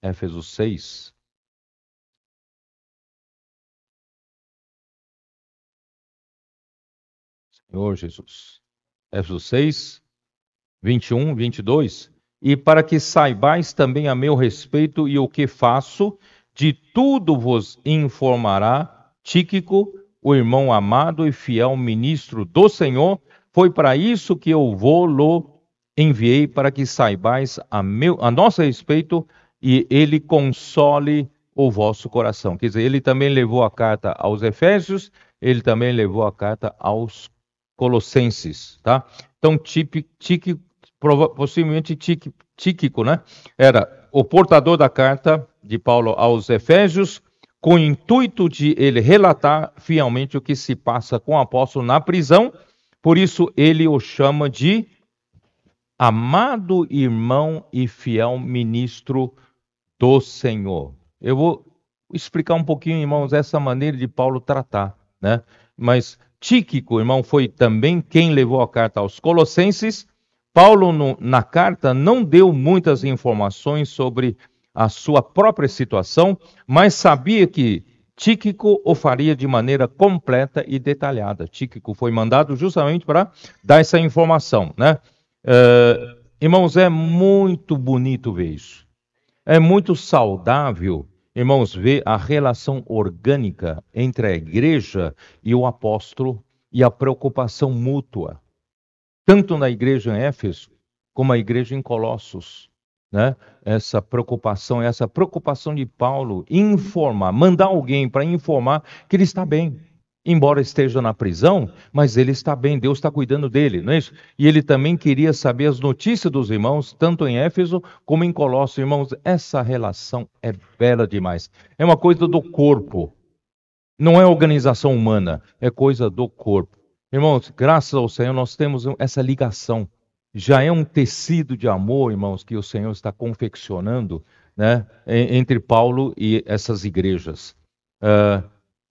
[SPEAKER 1] Éfeso 6. Senhor Jesus. Éfeso 6, 21, 22 e para que saibais também a meu respeito e o que faço, de tudo vos informará Tíquico, o irmão amado e fiel ministro do Senhor. Foi para isso que eu vou-lo enviei para que saibais a, meu, a nosso respeito e ele console o vosso coração. Quer dizer, ele também levou a carta aos Efésios, ele também levou a carta aos Colossenses, tá? Então, Tíquico possivelmente Tíquico, né? Era o portador da carta de Paulo aos Efésios, com o intuito de ele relatar fielmente o que se passa com o apóstolo na prisão. Por isso ele o chama de amado irmão e fiel ministro do Senhor. Eu vou explicar um pouquinho, irmãos, essa maneira de Paulo tratar, né? Mas Tíquico, irmão, foi também quem levou a carta aos Colossenses. Paulo, no, na carta, não deu muitas informações sobre a sua própria situação, mas sabia que Tíquico o faria de maneira completa e detalhada. Tíquico foi mandado justamente para dar essa informação, né? Uh, irmãos, é muito bonito ver isso. É muito saudável Irmãos, vê a relação orgânica entre a igreja e o apóstolo e a preocupação mútua, tanto na igreja em Éfeso como a igreja em Colossos. Né? Essa preocupação, essa preocupação de Paulo informar, mandar alguém para informar que ele está bem, embora esteja na prisão, mas ele está bem, Deus está cuidando dele, não é isso? E ele também queria saber as notícias dos irmãos, tanto em Éfeso como em Colossos. Irmãos, essa relação é bela demais. É uma coisa do corpo. Não é organização humana, é coisa do corpo. Irmãos, graças ao Senhor nós temos essa ligação. Já é um tecido de amor, irmãos, que o Senhor está confeccionando, né, entre Paulo e essas igrejas. Uh,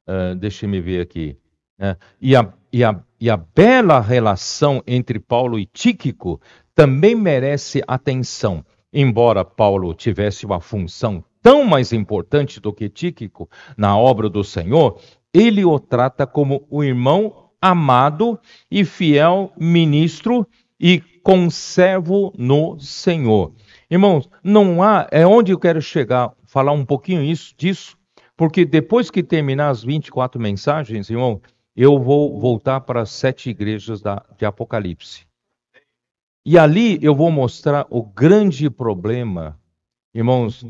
[SPEAKER 1] Uh, Deixe-me ver aqui. Uh, e, a, e, a, e a bela relação entre Paulo e Tíquico também merece atenção. Embora Paulo tivesse uma função tão mais importante do que Tíquico na obra do Senhor, ele o trata como o irmão amado e fiel ministro e conservo no Senhor. Irmãos, não há, é onde eu quero chegar, falar um pouquinho isso, disso, porque depois que terminar as 24 mensagens, irmão, eu vou voltar para as sete igrejas da, de Apocalipse. E ali eu vou mostrar o grande problema, irmãos,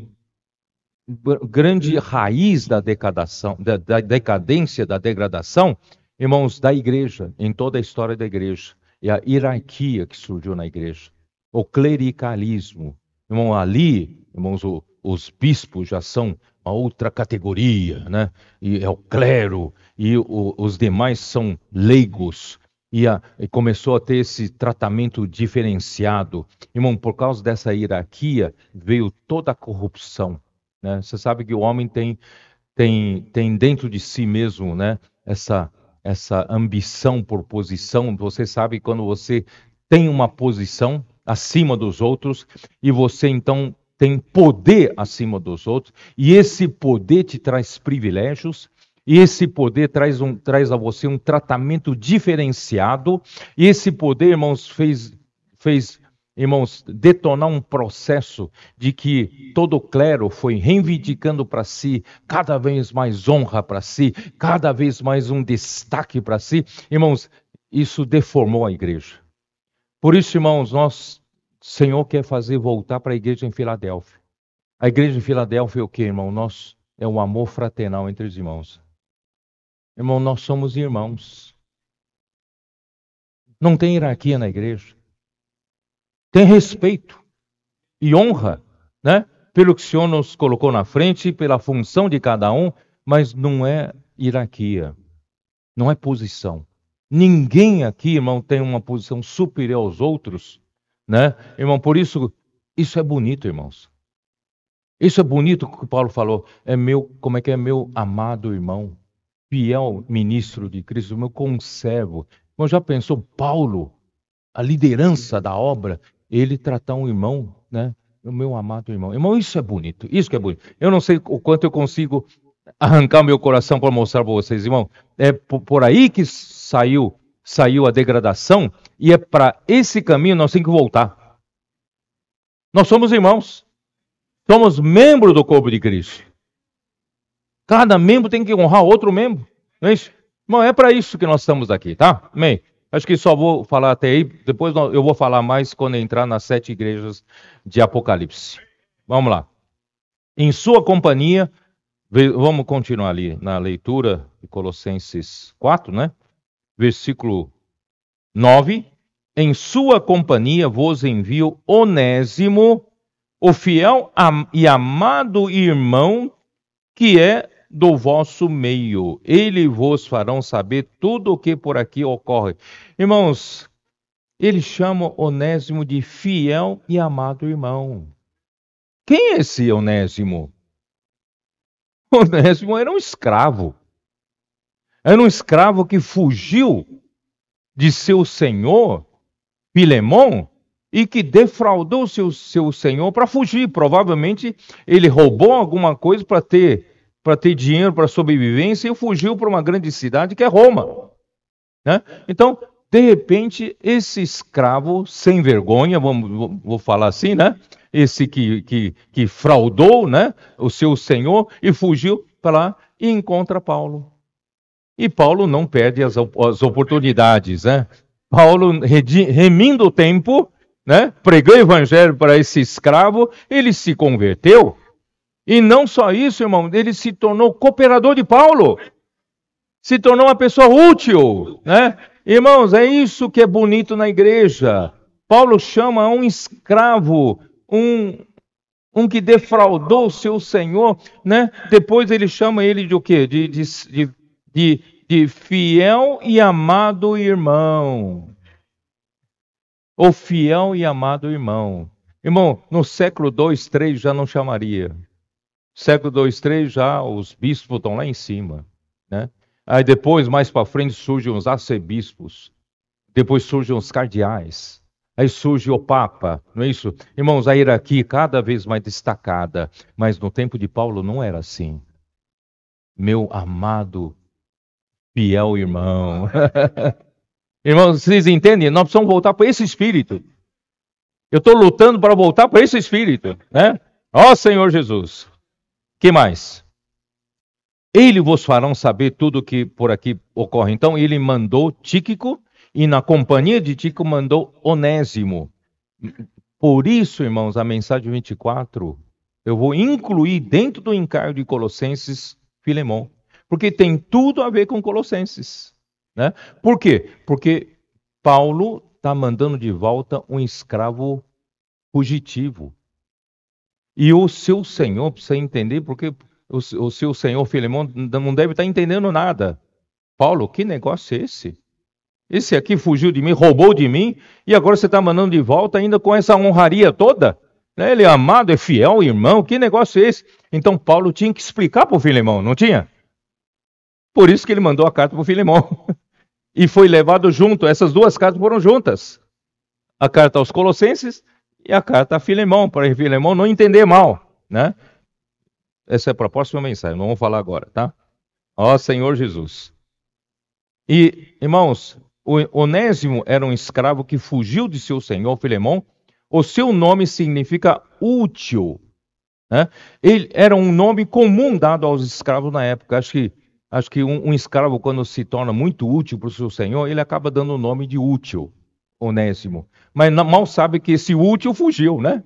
[SPEAKER 1] grande raiz da da, da decadência, da degradação, irmãos, da igreja, em toda a história da igreja. E a hierarquia que surgiu na igreja. O clericalismo. Irmão, ali, irmãos, o, os bispos já são uma outra categoria, né? E é o clero, e o, os demais são leigos. E, a, e, começou a ter esse tratamento diferenciado. Irmão, por causa dessa hierarquia veio toda a corrupção. Né? Você sabe que o homem tem, tem, tem dentro de si mesmo né? essa, essa ambição por posição. Você sabe quando você tem uma posição acima dos outros e você então tem poder acima dos outros, e esse poder te traz privilégios, e esse poder traz, um, traz a você um tratamento diferenciado, e esse poder, irmãos, fez, fez irmãos, detonar um processo de que todo clero foi reivindicando para si cada vez mais honra para si, cada vez mais um destaque para si. Irmãos, isso deformou a igreja. Por isso, irmãos, nós Senhor quer fazer voltar para a igreja em Filadélfia. A igreja em Filadélfia é o que, irmão? Nós é um amor fraternal entre os irmãos. Irmão, nós somos irmãos. Não tem hierarquia na igreja. Tem respeito e honra, né? Pelo que o Senhor nos colocou na frente, pela função de cada um, mas não é hierarquia. Não é posição. Ninguém aqui, irmão, tem uma posição superior aos outros né? Irmão, por isso, isso é bonito, irmãos. Isso é bonito que Paulo falou. É meu, como é que é meu amado irmão, fiel ministro de Cristo, meu conservo. Irmão, já pensou Paulo, a liderança da obra, ele tratar um irmão, né? O meu amado irmão. Irmão, isso é bonito. Isso que é bonito. Eu não sei o quanto eu consigo arrancar meu coração para mostrar para vocês, irmão. É por aí que saiu saiu a degradação e é para esse caminho nós temos que voltar. Nós somos irmãos. Somos membros do corpo de Cristo. Cada membro tem que honrar outro membro. Não é isso? Irmão, é para isso que nós estamos aqui, tá? Amém. Acho que só vou falar até aí, depois eu vou falar mais quando entrar nas sete igrejas de Apocalipse. Vamos lá. Em sua companhia, vamos continuar ali na leitura de Colossenses 4, né? versículo 9: Em sua companhia vos envio Onésimo, o fiel e amado irmão, que é do vosso meio. Ele vos farão saber tudo o que por aqui ocorre. Irmãos, ele chama Onésimo de fiel e amado irmão. Quem é esse Onésimo? Onésimo era um escravo. Era um escravo que fugiu de seu senhor, Filemon, e que defraudou seu, seu senhor para fugir. Provavelmente ele roubou alguma coisa para ter, para ter dinheiro para sobrevivência e fugiu para uma grande cidade que é Roma. Né? Então, de repente, esse escravo sem vergonha, vamos, vou falar assim, né? Esse que, que, que fraudou né? o seu senhor e fugiu para lá e encontra Paulo. E Paulo não perde as, as oportunidades, né? Paulo, remindo o tempo, né? pregou o evangelho para esse escravo, ele se converteu. E não só isso, irmão, ele se tornou cooperador de Paulo. Se tornou uma pessoa útil, né? Irmãos, é isso que é bonito na igreja. Paulo chama um escravo, um, um que defraudou o seu senhor, né? Depois ele chama ele de o quê? De, de, de, de fiel e amado irmão. O fiel e amado irmão. Irmão, no século 2, 3 já não chamaria. Século 2, 3 já os bispos estão lá em cima, né? Aí depois, mais para frente, surgem os arcebispos. Depois surgem os cardeais. Aí surge o Papa, não é isso? Irmãos, a hierarquia cada vez mais destacada. Mas no tempo de Paulo não era assim. Meu amado, fiel irmão. Irmãos, vocês entendem? Nós precisamos voltar para esse espírito. Eu estou lutando para voltar para esse espírito, né? Ó Senhor Jesus. Que mais? Ele vos farão saber tudo o que por aqui ocorre. Então ele mandou Tíquico e na companhia de Tíquico mandou Onésimo. Por isso, irmãos, a mensagem 24 eu vou incluir dentro do encargo de Colossenses Filemão, porque tem tudo a ver com Colossenses. Né? Por quê? Porque Paulo está mandando de volta um escravo fugitivo. E o seu senhor precisa entender, porque o, o seu senhor Filemão não deve estar entendendo nada. Paulo, que negócio é esse? Esse aqui fugiu de mim, roubou de mim, e agora você está mandando de volta ainda com essa honraria toda? Né? Ele é amado, é fiel, irmão, que negócio é esse? Então Paulo tinha que explicar para o Filemão, não tinha? Por isso que ele mandou a carta para o Filemão. e foi levado junto, essas duas cartas foram juntas. A carta aos Colossenses e a carta a Filemão, para Filemão não entender mal, né? Essa é para a próxima mensagem, não vamos falar agora, tá? Ó Senhor Jesus. E, irmãos, o Onésimo era um escravo que fugiu de seu senhor Filemão. O seu nome significa útil. Né? Ele era um nome comum dado aos escravos na época. Acho que, acho que um, um escravo, quando se torna muito útil para o seu senhor, ele acaba dando o nome de útil, Onésimo. Mas mal sabe que esse útil fugiu, né?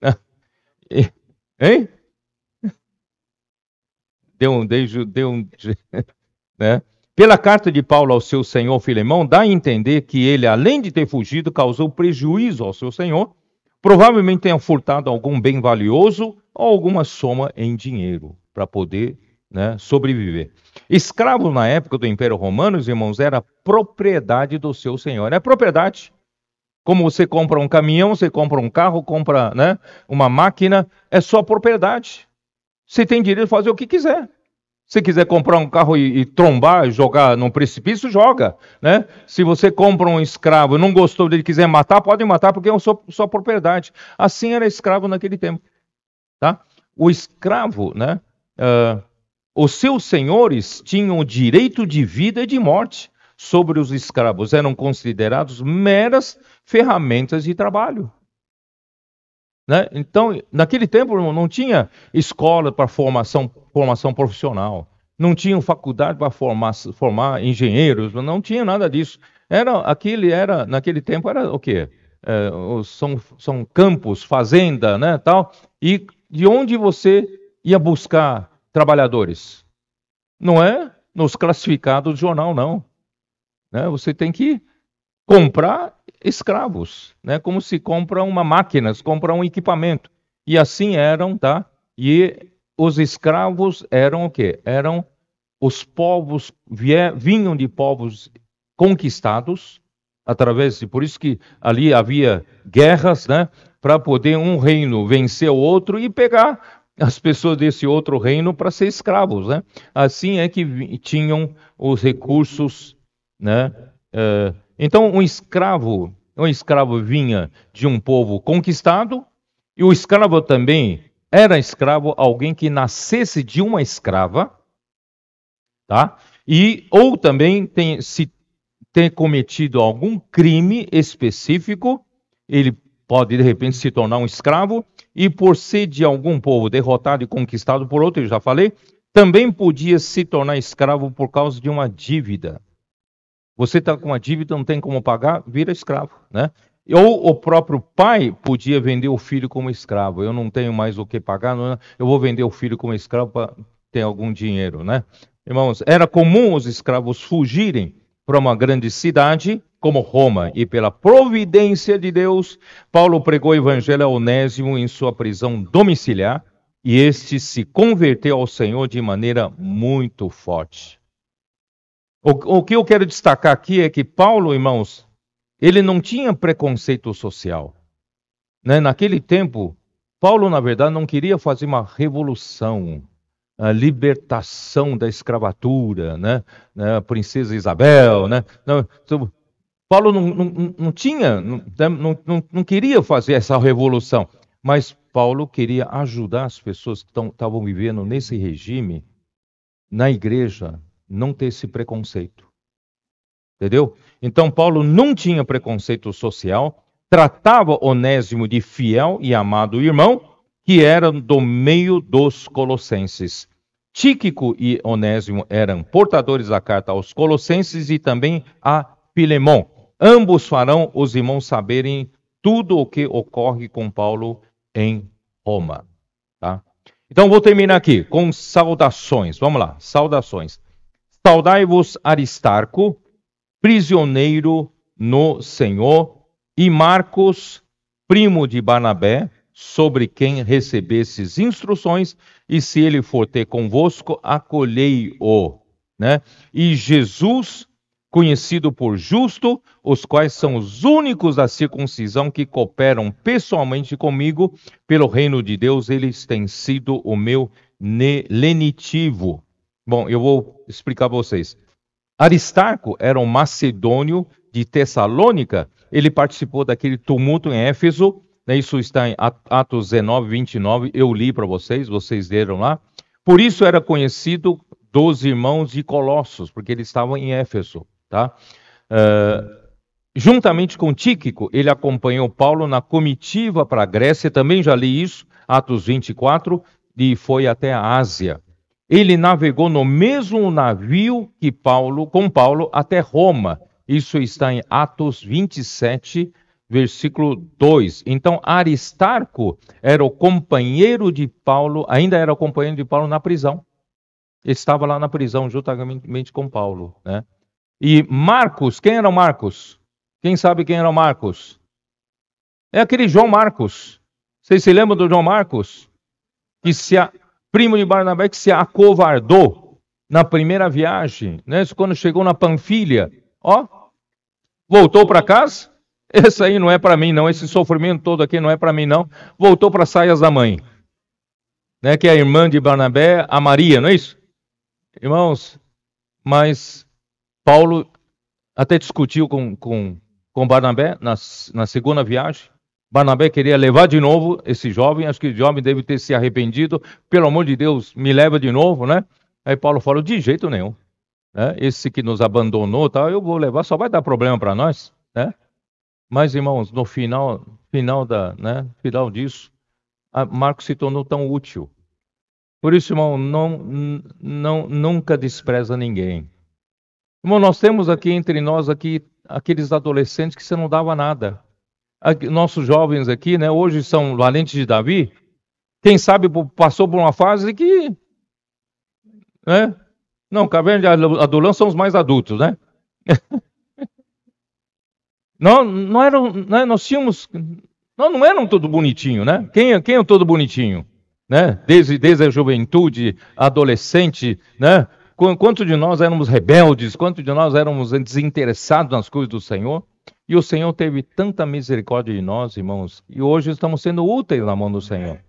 [SPEAKER 1] Hein? deu um beijo, deu um. Né? Pela carta de Paulo ao seu senhor Filemão, dá a entender que ele, além de ter fugido, causou prejuízo ao seu senhor, provavelmente tenha furtado algum bem valioso ou alguma soma em dinheiro para poder né, sobreviver. Escravo na época do Império Romano, os irmãos, era propriedade do seu senhor. É propriedade. Como você compra um caminhão, você compra um carro, compra né, uma máquina, é sua propriedade. Você tem direito de fazer o que quiser. Se quiser comprar um carro e, e trombar, jogar num precipício, joga. Né? Se você compra um escravo e não gostou dele quiser matar, pode matar porque é sua, sua propriedade. Assim era escravo naquele tempo. Tá? O escravo, né? Uh, os seus senhores tinham o direito de vida e de morte sobre os escravos. Eram considerados meras ferramentas de trabalho. Né? Então, naquele tempo, não tinha escola para formação, formação profissional, não tinha faculdade para formar, formar engenheiros, não tinha nada disso. Era aquele era naquele tempo era o quê? É, são, são campos, fazenda, né, tal. E de onde você ia buscar trabalhadores? Não é nos classificados do jornal, não. Né? Você tem que comprar escravos, né? Como se compra uma máquina, se compra um equipamento. E assim eram, tá? E os escravos eram o quê? Eram os povos, vinham de povos conquistados, através de, por isso que ali havia guerras, né, para poder um reino vencer o outro e pegar as pessoas desse outro reino para ser escravos, né? Assim é que tinham os recursos, né? Uh, então um escravo, um escravo vinha de um povo conquistado e o escravo também era escravo alguém que nascesse de uma escrava, tá? E ou também tem se tem cometido algum crime específico, ele pode de repente se tornar um escravo e por ser de algum povo derrotado e conquistado por outro, eu já falei, também podia se tornar escravo por causa de uma dívida. Você está com uma dívida, não tem como pagar, vira escravo, né? Ou o próprio pai podia vender o filho como escravo. Eu não tenho mais o que pagar, não, eu vou vender o filho como escravo para ter algum dinheiro, né? Irmãos, era comum os escravos fugirem para uma grande cidade como Roma, e pela providência de Deus, Paulo pregou o evangelho a Onésimo em sua prisão domiciliar, e este se converteu ao Senhor de maneira muito forte. O, que eu quero destacar aqui é que Paulo, irmãos, ele não tinha preconceito social. Né? Naquele tempo, Paulo, na verdade, não queria fazer uma revolução, a libertação da escravatura, né? A princesa Isabel, né? Não, Paulo não, não, não tinha, não, não, não queria fazer essa revolução, mas Paulo queria ajudar as pessoas que estavam vivendo nesse regime, na igreja, não ter esse preconceito. Entendeu? Então, Paulo não tinha preconceito social, tratava Onésimo de fiel e amado irmão, que era do meio dos colossenses. Tíquico e Onésimo eram portadores da carta aos colossenses e também a Filemon. Ambos farão os irmãos saberem tudo o que ocorre com Paulo em Roma. Tá? Então vou terminar aqui com saudações. Vamos lá, saudações. Saudai-vos Aristarco, prisioneiro no Senhor, e Marcos, primo de Barnabé, sobre quem recebesses instruções, e se ele for ter convosco, acolhei-o. Né? E Jesus, conhecido por justo, os quais são os únicos da circuncisão que cooperam pessoalmente comigo pelo reino de Deus, eles têm sido o meu lenitivo. Bom, eu vou explicar para vocês. Aristarco era um macedônio de Tessalônica. Ele participou daquele tumulto em Éfeso. Né? Isso está em Atos 19, 29. Eu li para vocês, vocês leram lá. Por isso era conhecido dos irmãos de Colossos, porque eles estavam em Éfeso. Tá? Uh, juntamente com Tíquico, ele acompanhou Paulo na comitiva para a Grécia. Também já li isso, Atos 24, e foi até a Ásia ele navegou no mesmo navio que Paulo, com Paulo até Roma. Isso está em Atos 27, versículo 2. Então, Aristarco era o companheiro de Paulo, ainda era o companheiro de Paulo na prisão. Estava lá na prisão juntamente com Paulo, né? E Marcos, quem era Marcos? Quem sabe quem era Marcos? É aquele João Marcos. Vocês se lembram do João Marcos? Que se, a, primo de Barnabé que se acovardou na primeira viagem, né? Quando chegou na Panfilha, ó, voltou para casa. Esse aí não é para mim, não. Esse sofrimento todo aqui não é para mim, não. Voltou para saias da mãe, né? Que é a irmã de Barnabé, a Maria, não é isso? Irmãos, mas Paulo até discutiu com, com, com Barnabé na, na segunda viagem. Barnabé queria levar de novo esse jovem, acho que o jovem deve ter se arrependido, pelo amor de Deus, me leva de novo, né? Aí Paulo falou, de jeito nenhum. Né? Esse que nos abandonou, tá, eu vou levar, só vai dar problema para nós, né? Mas, irmãos, no final, final, da, né, final disso, Marcos se tornou tão útil. Por isso, irmão, não, não, nunca despreza ninguém. Irmão, nós temos aqui entre nós aqui aqueles adolescentes que você não dava nada nossos jovens aqui, né, hoje são valentes de Davi, quem sabe passou por uma fase que, né, não, caverna de Adulão são os mais adultos, né? não, não eram, né, nós tínhamos, não, não eram todo bonitinho, né? Quem, quem é todo bonitinho? né? Desde, desde a juventude, adolescente, né? Quanto de nós éramos rebeldes, quanto de nós éramos desinteressados nas coisas do Senhor? E o Senhor teve tanta misericórdia de nós, irmãos, e hoje estamos sendo úteis na mão do Senhor.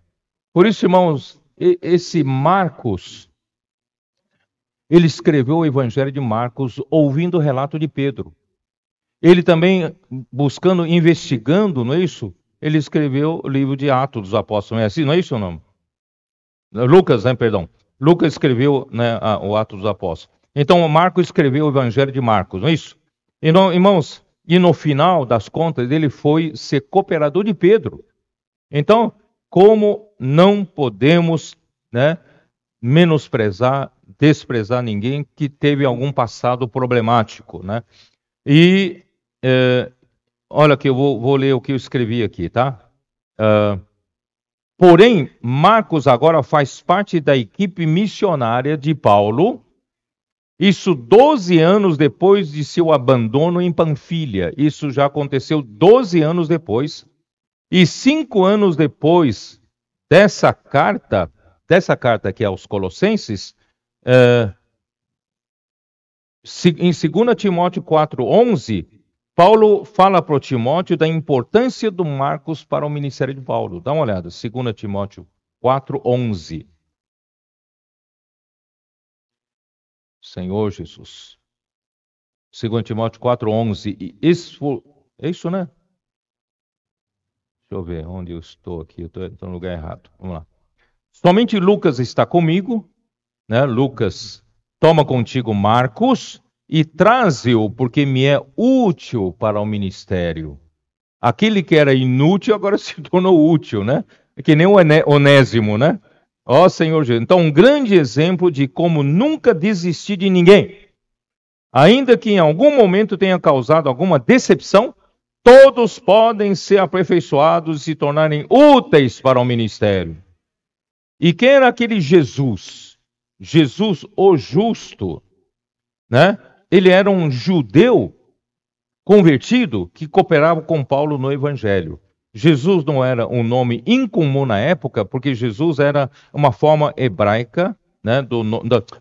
[SPEAKER 1] Por isso, irmãos, esse Marcos, ele escreveu o Evangelho de Marcos ouvindo o relato de Pedro. Ele também, buscando, investigando, não é isso? Ele escreveu o livro de Atos dos Apóstolos. Não é assim, não é isso o nome? Lucas, né, perdão. Lucas escreveu né, o Atos dos Apóstolos. Então, Marcos escreveu o Evangelho de Marcos, não é isso? Então, irmãos, e no final das contas, ele foi ser cooperador de Pedro. Então, como não podemos né, menosprezar, desprezar ninguém que teve algum passado problemático, né? E é, olha aqui, eu vou, vou, ler o que eu escrevi aqui, tá? Uh, porém, Marcos agora faz parte da equipe missionária de Paulo. Isso 12 anos depois de seu abandono em Panfilha. Isso já aconteceu 12 anos depois. E cinco anos depois dessa carta, dessa carta aqui aos Colossenses, uh, em 2 Timóteo 4,11, Paulo fala para Timóteo da importância do Marcos para o ministério de Paulo. Dá uma olhada, 2 Timóteo 4,11. Senhor Jesus. 2 Timóteo 4,11. Isso, é isso, né? Deixa eu ver onde eu estou aqui. Eu estou no lugar errado. Vamos lá. Somente Lucas está comigo, né? Lucas, toma contigo Marcos e traze-o, porque me é útil para o ministério. Aquele que era inútil agora se tornou útil, né? É que nem o Onésimo, né? Ó oh, Senhor Jesus. Então, um grande exemplo de como nunca desistir de ninguém. Ainda que em algum momento tenha causado alguma decepção, todos podem ser aperfeiçoados e se tornarem úteis para o ministério. E quem era aquele Jesus? Jesus, o justo, né? Ele era um judeu convertido que cooperava com Paulo no evangelho. Jesus não era um nome incomum na época, porque Jesus era uma forma hebraica, né, do,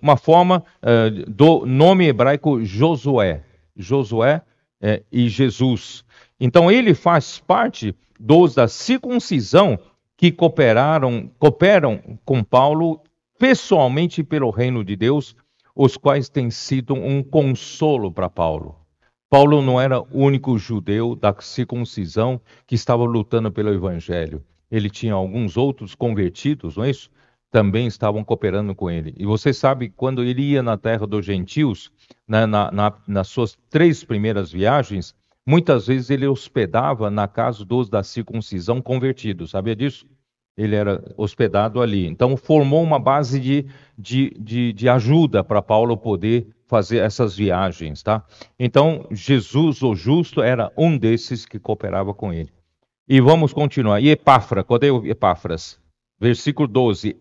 [SPEAKER 1] uma forma uh, do nome hebraico Josué. Josué uh, e Jesus. Então ele faz parte dos da circuncisão que cooperaram, cooperam com Paulo pessoalmente pelo reino de Deus, os quais têm sido um consolo para Paulo. Paulo não era o único judeu da circuncisão que estava lutando pelo evangelho. Ele tinha alguns outros convertidos, não é isso? Também estavam cooperando com ele. E você sabe, quando ele ia na terra dos gentios, na, na, na, nas suas três primeiras viagens, Muitas vezes ele hospedava na casa dos da circuncisão convertidos, sabia disso? Ele era hospedado ali. Então formou uma base de, de, de, de ajuda para Paulo poder fazer essas viagens, tá? Então Jesus, o justo, era um desses que cooperava com ele. E vamos continuar. E Epáfra, cadê Epáfras? Versículo 12.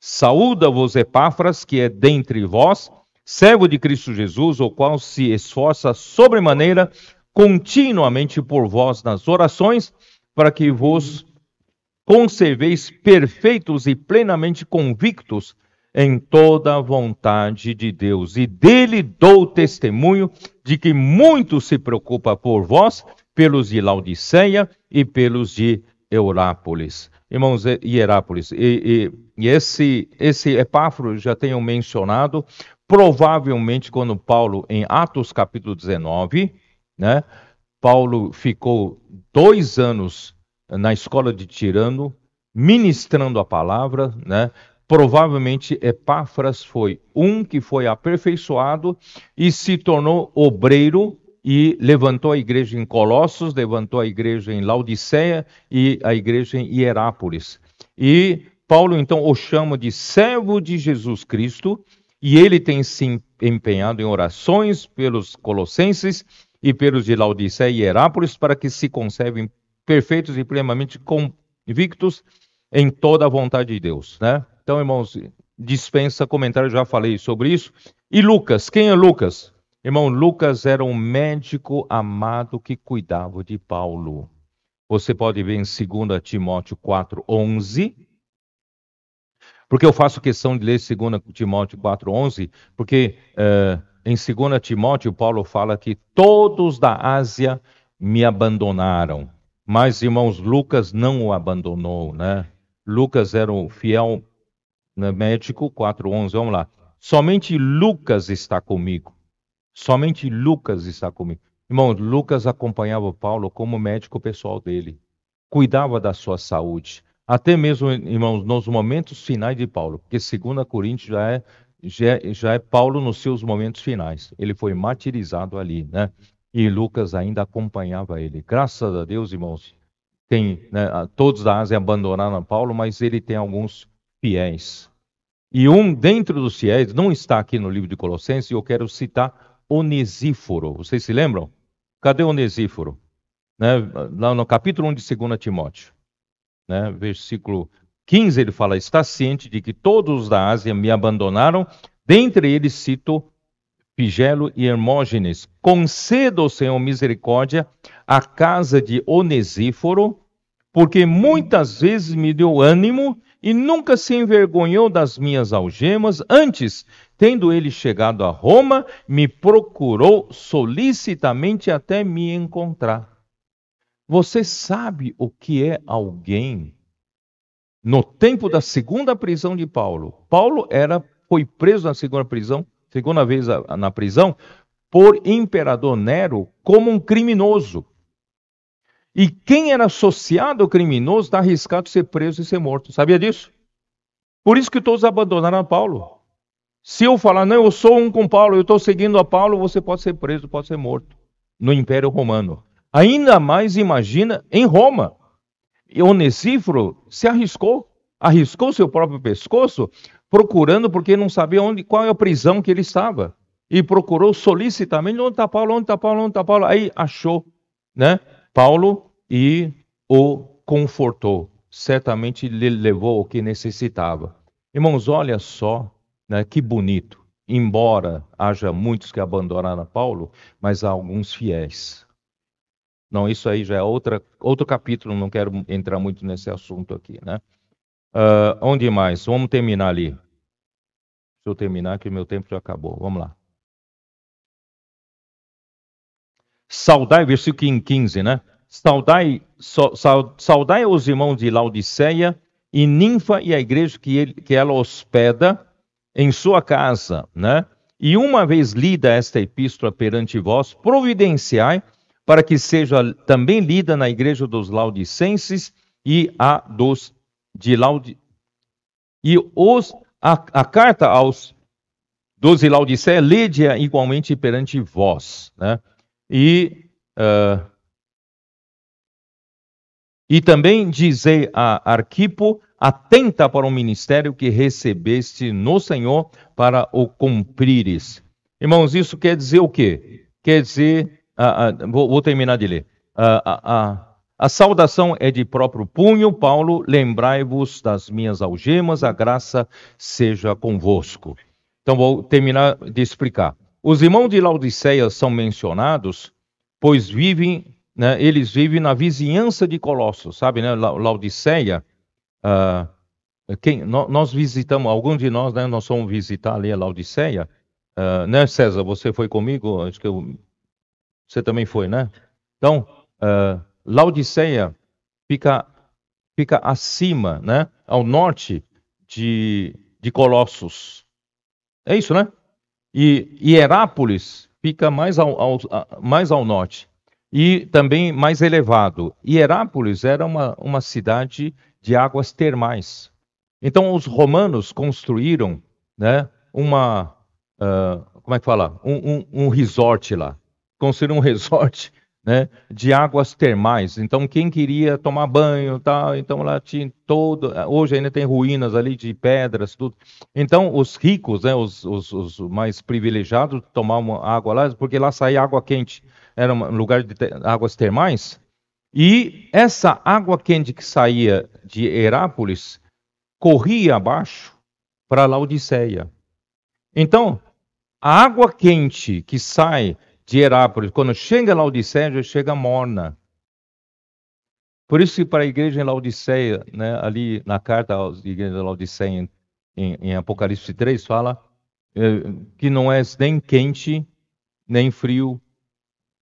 [SPEAKER 1] Saúda-vos Epáfras, que é dentre vós, servo de Cristo Jesus, o qual se esforça sobremaneira continuamente por vós nas orações, para que vos conserveis perfeitos e plenamente convictos em toda a vontade de Deus. E dele dou testemunho de que muito se preocupa por vós, pelos de Laodiceia e pelos de Eurápolis. Irmãos, Hierápolis, e, e, e esse, esse Epáfro já tenho mencionado, provavelmente quando Paulo, em Atos capítulo 19, né? Paulo ficou dois anos na escola de Tirano, ministrando a palavra, né? Provavelmente Epáfras foi um que foi aperfeiçoado e se tornou obreiro e levantou a igreja em Colossos, levantou a igreja em Laodiceia e a igreja em Hierápolis. E Paulo então o chama de servo de Jesus Cristo, e ele tem se empenhado em orações pelos colossenses e pelos de Laodiceia e Herápolis, para que se conservem perfeitos e plenamente convictos em toda a vontade de Deus. Né? Então, irmãos, dispensa comentário, já falei sobre isso. E Lucas, quem é Lucas? Irmão, Lucas era um médico amado que cuidava de Paulo. Você pode ver em 2 Timóteo 4, 11. Porque eu faço questão de ler 2 Timóteo 4,11, porque uh, em 2 Timóteo, Paulo fala que todos da Ásia me abandonaram. Mas, irmãos, Lucas não o abandonou, né? Lucas era um fiel médico, 4,11, vamos lá. Somente Lucas está comigo. Somente Lucas está comigo. Irmão, Lucas acompanhava Paulo como médico pessoal dele. Cuidava da sua saúde. Até mesmo, irmãos, nos momentos finais de Paulo. Porque 2 Coríntios já é, já, é, já é Paulo nos seus momentos finais. Ele foi martirizado ali, né? E Lucas ainda acompanhava ele. Graças a Deus, irmãos, tem, né, todos da Ásia abandonaram Paulo, mas ele tem alguns fiéis. E um dentro dos fiéis, não está aqui no livro de Colossenses, eu quero citar Onesíforo. Vocês se lembram? Cadê Onesíforo? Né, lá no capítulo 1 de 2 Timóteo, né, versículo 15, ele fala: Está ciente de que todos da Ásia me abandonaram, dentre eles cito Pigelo e Hermógenes. Conceda, Senhor, misericórdia à casa de Onesíforo, porque muitas vezes me deu ânimo e nunca se envergonhou das minhas algemas. Antes, tendo ele chegado a Roma, me procurou solicitamente até me encontrar. Você sabe o que é alguém? No tempo da segunda prisão de Paulo, Paulo era foi preso na segunda prisão segunda vez na prisão, por imperador Nero como um criminoso. E quem era associado ao criminoso está arriscado de ser preso e ser morto. Sabia disso? Por isso que todos abandonaram Paulo. Se eu falar, não, eu sou um com Paulo, eu estou seguindo a Paulo, você pode ser preso, pode ser morto. No Império Romano. Ainda mais imagina em Roma. Onesíforo se arriscou, arriscou seu próprio pescoço procurando porque não sabia onde, qual é a prisão que ele estava. E procurou solicitamente, onde está Paulo, onde está Paulo, onde está Paulo. Aí achou, né, Paulo e o confortou. Certamente lhe levou o que necessitava. Irmãos, olha só, né, que bonito. Embora haja muitos que abandonaram Paulo, mas há alguns fiéis. Não, isso aí já é outra, outro capítulo, não quero entrar muito nesse assunto aqui, né? Uh, onde mais? Vamos terminar ali. Deixa eu terminar que meu tempo já acabou. Vamos lá. Saudai, versículo 15, né? Saudai, saudai os irmãos de Laodiceia e Ninfa e a igreja que, ele, que ela hospeda em sua casa, né? E uma vez lida esta epístola perante vós, providenciai para que seja também lida na igreja dos Laodicenses e a dos de Laudi... E os, a, a carta aos dos de Laodiceia, lede-a igualmente perante vós. Né? E, uh, e também dizei a Arquipo, atenta para o ministério que recebeste no Senhor para o cumprires. Irmãos, isso quer dizer o quê? Quer dizer, uh, uh, vou, vou, terminar de ler. Uh, a saudação é de próprio punho, Paulo, lembrai-vos das minhas algemas, a graça seja convosco. Então vou terminar de explicar. Os irmãos de Laodiceia são mencionados, pois vivem, né, eles vivem na vizinhança de Colossos, sabe, né? Laodiceia, uh, quem, nós visitamos, alguns de nós, né, nós fomos visitar ali a Laodiceia, uh, né, César, você foi comigo, acho que eu, você também foi, né? Então, uh, Laodiceia fica, fica acima, né, ao norte de, de Colossos. É isso, né? E Hierápolis fica mais ao, ao, mais ao norte e também mais elevado. Hierápolis era uma, uma cidade de águas termais. Então os romanos construíram, né, uma uh, como é que fala, um, um, um resort lá. Construíram um resort né, de águas termais. Então, quem queria tomar banho, tal, então lá tinha todo. Hoje ainda tem ruínas ali de pedras, tudo. Então, os ricos, né, os, os, os mais privilegiados, tomavam água lá, porque lá saía água quente. Era um lugar de águas termais. E essa água quente que saía de Herápolis corria abaixo para Laodiceia. Então, a água quente que sai de Herápolis. Quando chega em Laodiceia, já chega morna. Por isso que para a igreja em Laodiceia, né, ali na carta aos igrejas de Laodiceia, em, em Apocalipse 3 fala é, que não és nem quente, nem frio,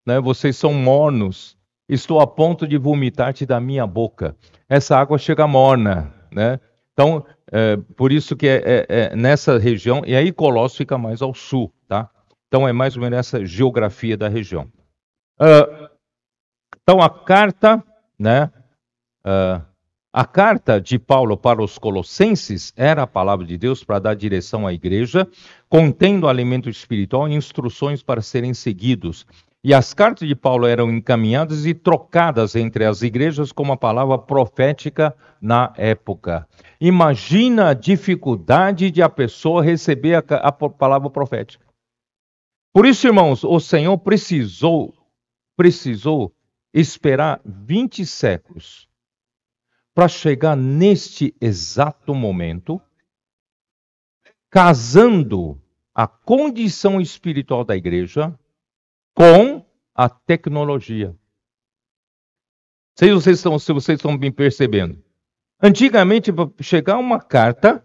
[SPEAKER 1] né? vocês são mornos, estou a ponto de vomitar-te da minha boca. Essa água chega morna, né? Então, é, por isso que é, é, é, nessa região, e aí Colossos fica mais ao sul, tá? Então é mais ou menos essa geografia da região. Uh, então a carta, né? Uh, a carta de Paulo para os Colossenses era a palavra de Deus para dar direção à igreja, contendo alimento espiritual e instruções para serem seguidos. E as cartas de Paulo eram encaminhadas e trocadas entre as igrejas como a palavra profética na época. Imagina a dificuldade de a pessoa receber a, a palavra profética. Por isso, irmãos, o Senhor precisou precisou esperar 20 séculos para chegar neste exato momento, casando a condição espiritual da igreja com a tecnologia. Sei se vocês estão, se vocês estão me percebendo. Antigamente, para chegar uma carta,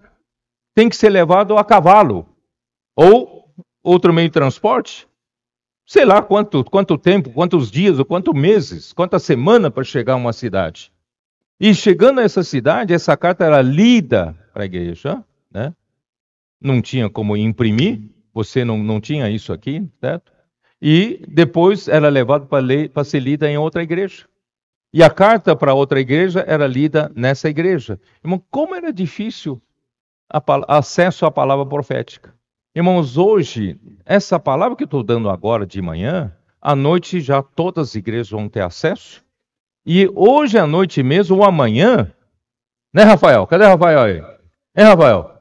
[SPEAKER 1] tem que ser levado a cavalo ou outro meio de transporte. Sei lá quanto, quanto tempo, quantos dias, ou quantos meses, quantas semanas para chegar a uma cidade. E chegando a essa cidade, essa carta era lida para a igreja, né? Não tinha como imprimir, você não, não tinha isso aqui, certo? E depois era levado para ser lida em outra igreja. E a carta para outra igreja era lida nessa igreja. Irmão, como era difícil a, acesso à palavra profética. Irmãos, hoje, essa palavra que estou dando agora de manhã, à noite já todas as igrejas vão ter acesso. E hoje à noite mesmo, ou amanhã, né, Rafael? Cadê Rafael aí? Hein, Rafael?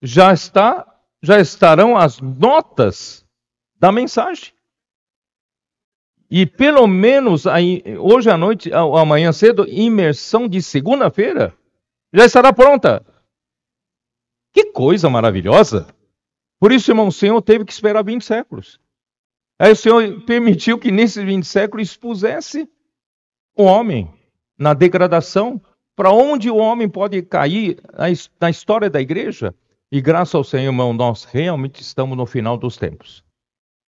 [SPEAKER 1] Já está, já estarão as notas da mensagem. E pelo menos aí, hoje à noite, amanhã cedo, imersão de segunda-feira já estará pronta. Que coisa maravilhosa! Por isso, irmão, o Senhor teve que esperar 20 séculos. Aí o Senhor permitiu que nesses 20 séculos expusesse o homem na degradação, para onde o homem pode cair na história da igreja. E graças ao Senhor, irmão, nós realmente estamos no final dos tempos.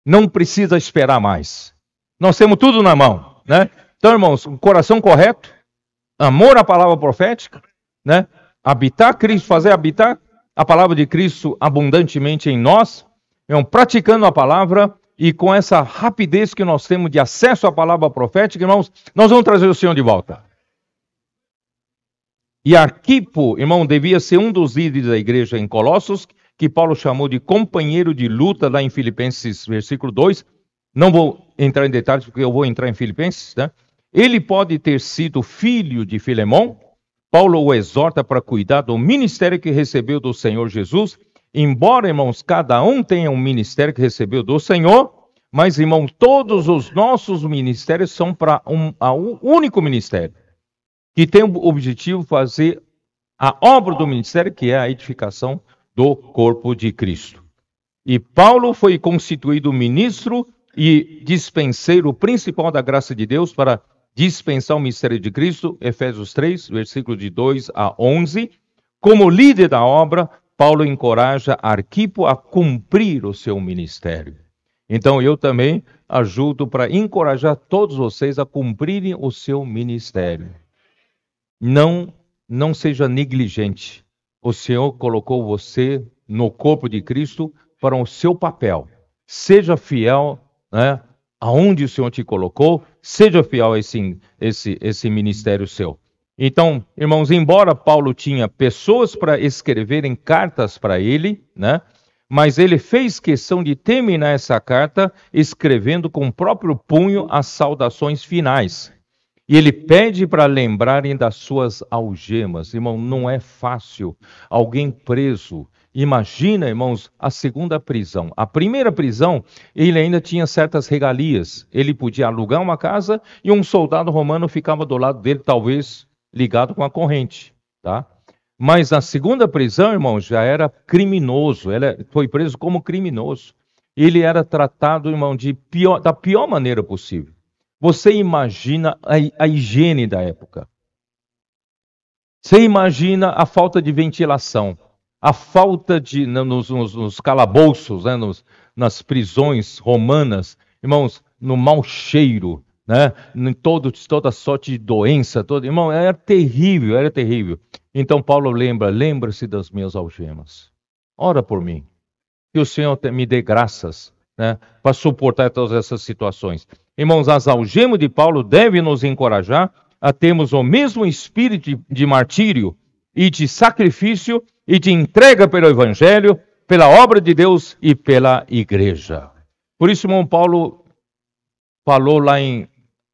[SPEAKER 1] Não precisa esperar mais. Nós temos tudo na mão, né? Então, irmãos, um coração correto, amor à palavra profética, né? Habitar Cristo, fazer habitar a palavra de Cristo abundantemente em nós, irmão, praticando a palavra, e com essa rapidez que nós temos de acesso à palavra profética, irmãos, nós vamos trazer o Senhor de volta. E Arquipo, irmão, devia ser um dos líderes da igreja em Colossos, que Paulo chamou de companheiro de luta lá em Filipenses, versículo 2. Não vou entrar em detalhes, porque eu vou entrar em Filipenses, né? Ele pode ter sido filho de Filemão. Paulo o exorta para cuidar do ministério que recebeu do Senhor Jesus Embora, irmãos, cada um tenha um ministério que recebeu do Senhor, mas, irmão, todos os nossos ministérios são para um, um único ministério, que tem o objetivo fazer a obra do ministério, que é a edificação do corpo de Cristo. E Paulo foi constituído ministro e dispenseiro principal da graça de Deus para dispensar o mistério de Cristo, Efésios 3, versículo de 2 a 11. Como líder da obra, Paulo encoraja Arquipo a cumprir o seu ministério. Então eu também ajudo para encorajar todos vocês a cumprirem o seu ministério. Não não seja negligente. O Senhor colocou você no corpo de Cristo para o seu papel. Seja fiel, né, aonde o Senhor te colocou, seja fiel a esse, esse, esse ministério seu. Então, irmãos, embora Paulo tinha pessoas para escreverem cartas para ele, né? Mas ele fez questão de terminar essa carta escrevendo com o próprio punho as saudações finais. E ele pede para lembrarem das suas algemas. Irmão, não é fácil. Alguém preso. Imagina, irmãos, a segunda prisão. A primeira prisão, ele ainda tinha certas regalias. Ele podia alugar uma casa e um soldado romano ficava do lado dele, talvez ligado com a corrente, tá? Mas na segunda prisão, irmão, já era criminoso, ele foi preso como criminoso. Ele era tratado, irmão, de pior, da pior maneira possível. Você imagina a, a higiene da época. Você imagina a falta de ventilação. A falta de. nos, nos, nos calabouços, né, nos, nas prisões romanas, irmãos, no mau cheiro, né, em todo, toda sorte de doença, todo, irmão, era terrível, era terrível. Então Paulo lembra, lembra-se das minhas algemas. Ora por mim. Que o Senhor me dê graças né, para suportar todas essas situações. Irmãos, as algemas de Paulo devem nos encorajar a termos o mesmo espírito de martírio e de sacrifício e de entrega pelo Evangelho, pela obra de Deus e pela igreja. Por isso, irmão Paulo falou lá em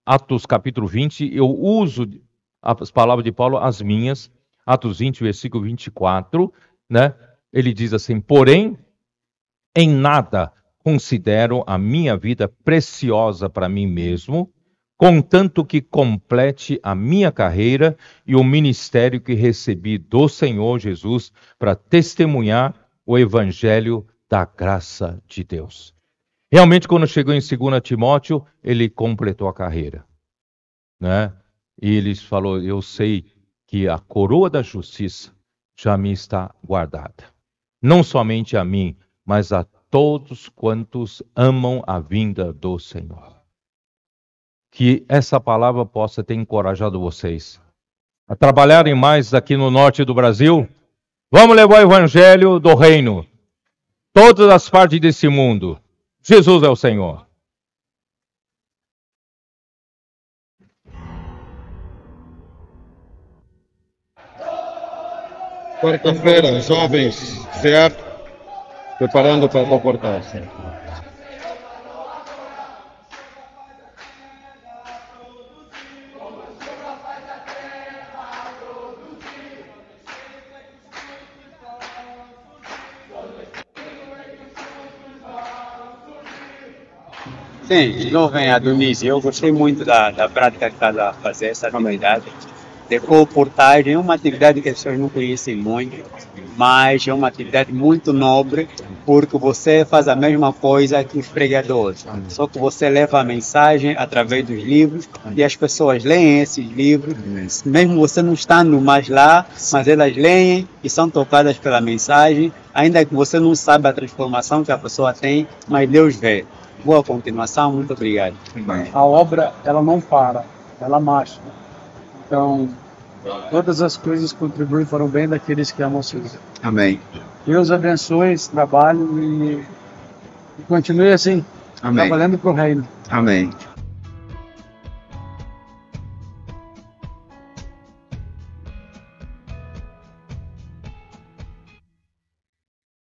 [SPEAKER 1] Atos capítulo 20, eu uso as palavras de Paulo, as minhas, Atos 20, versículo 24, né? Ele diz assim: Porém, em nada considero a minha vida preciosa para mim mesmo, contanto que complete a minha carreira e o ministério que recebi do Senhor Jesus para testemunhar o evangelho da graça de Deus. Realmente, quando chegou em 2 Timóteo, ele completou a carreira. Né? E ele falou: Eu sei que a coroa da justiça já me está guardada. Não somente a mim, mas a todos quantos amam a vinda do Senhor que essa palavra possa ter encorajado vocês a trabalharem mais aqui no norte do Brasil. Vamos levar o evangelho do reino, todas as partes desse mundo. Jesus é o Senhor.
[SPEAKER 2] Quarta-feira, jovens, certo? Preparando para comportar-se.
[SPEAKER 3] Sim, jovem Adonice, eu gostei muito da, da prática que está a fazer essa atividade de comportagem. É uma atividade que as pessoas não conhecem muito, mas é uma atividade muito nobre, porque você faz a mesma coisa que os pregadores, só que você leva a mensagem através dos livros e as pessoas leem esses livros, mesmo você não estando mais lá, mas elas leem e são tocadas pela mensagem, ainda que você não saiba a transformação que a pessoa tem, mas Deus vê. Boa continuação, muito obrigado.
[SPEAKER 4] A obra, ela não para, ela marcha. Então, todas as coisas contribuem para o bem daqueles que amam o Senhor.
[SPEAKER 3] Amém.
[SPEAKER 4] Deus abençoe esse trabalho e, e continue assim,
[SPEAKER 3] Amém.
[SPEAKER 4] trabalhando para o reino.
[SPEAKER 3] Amém.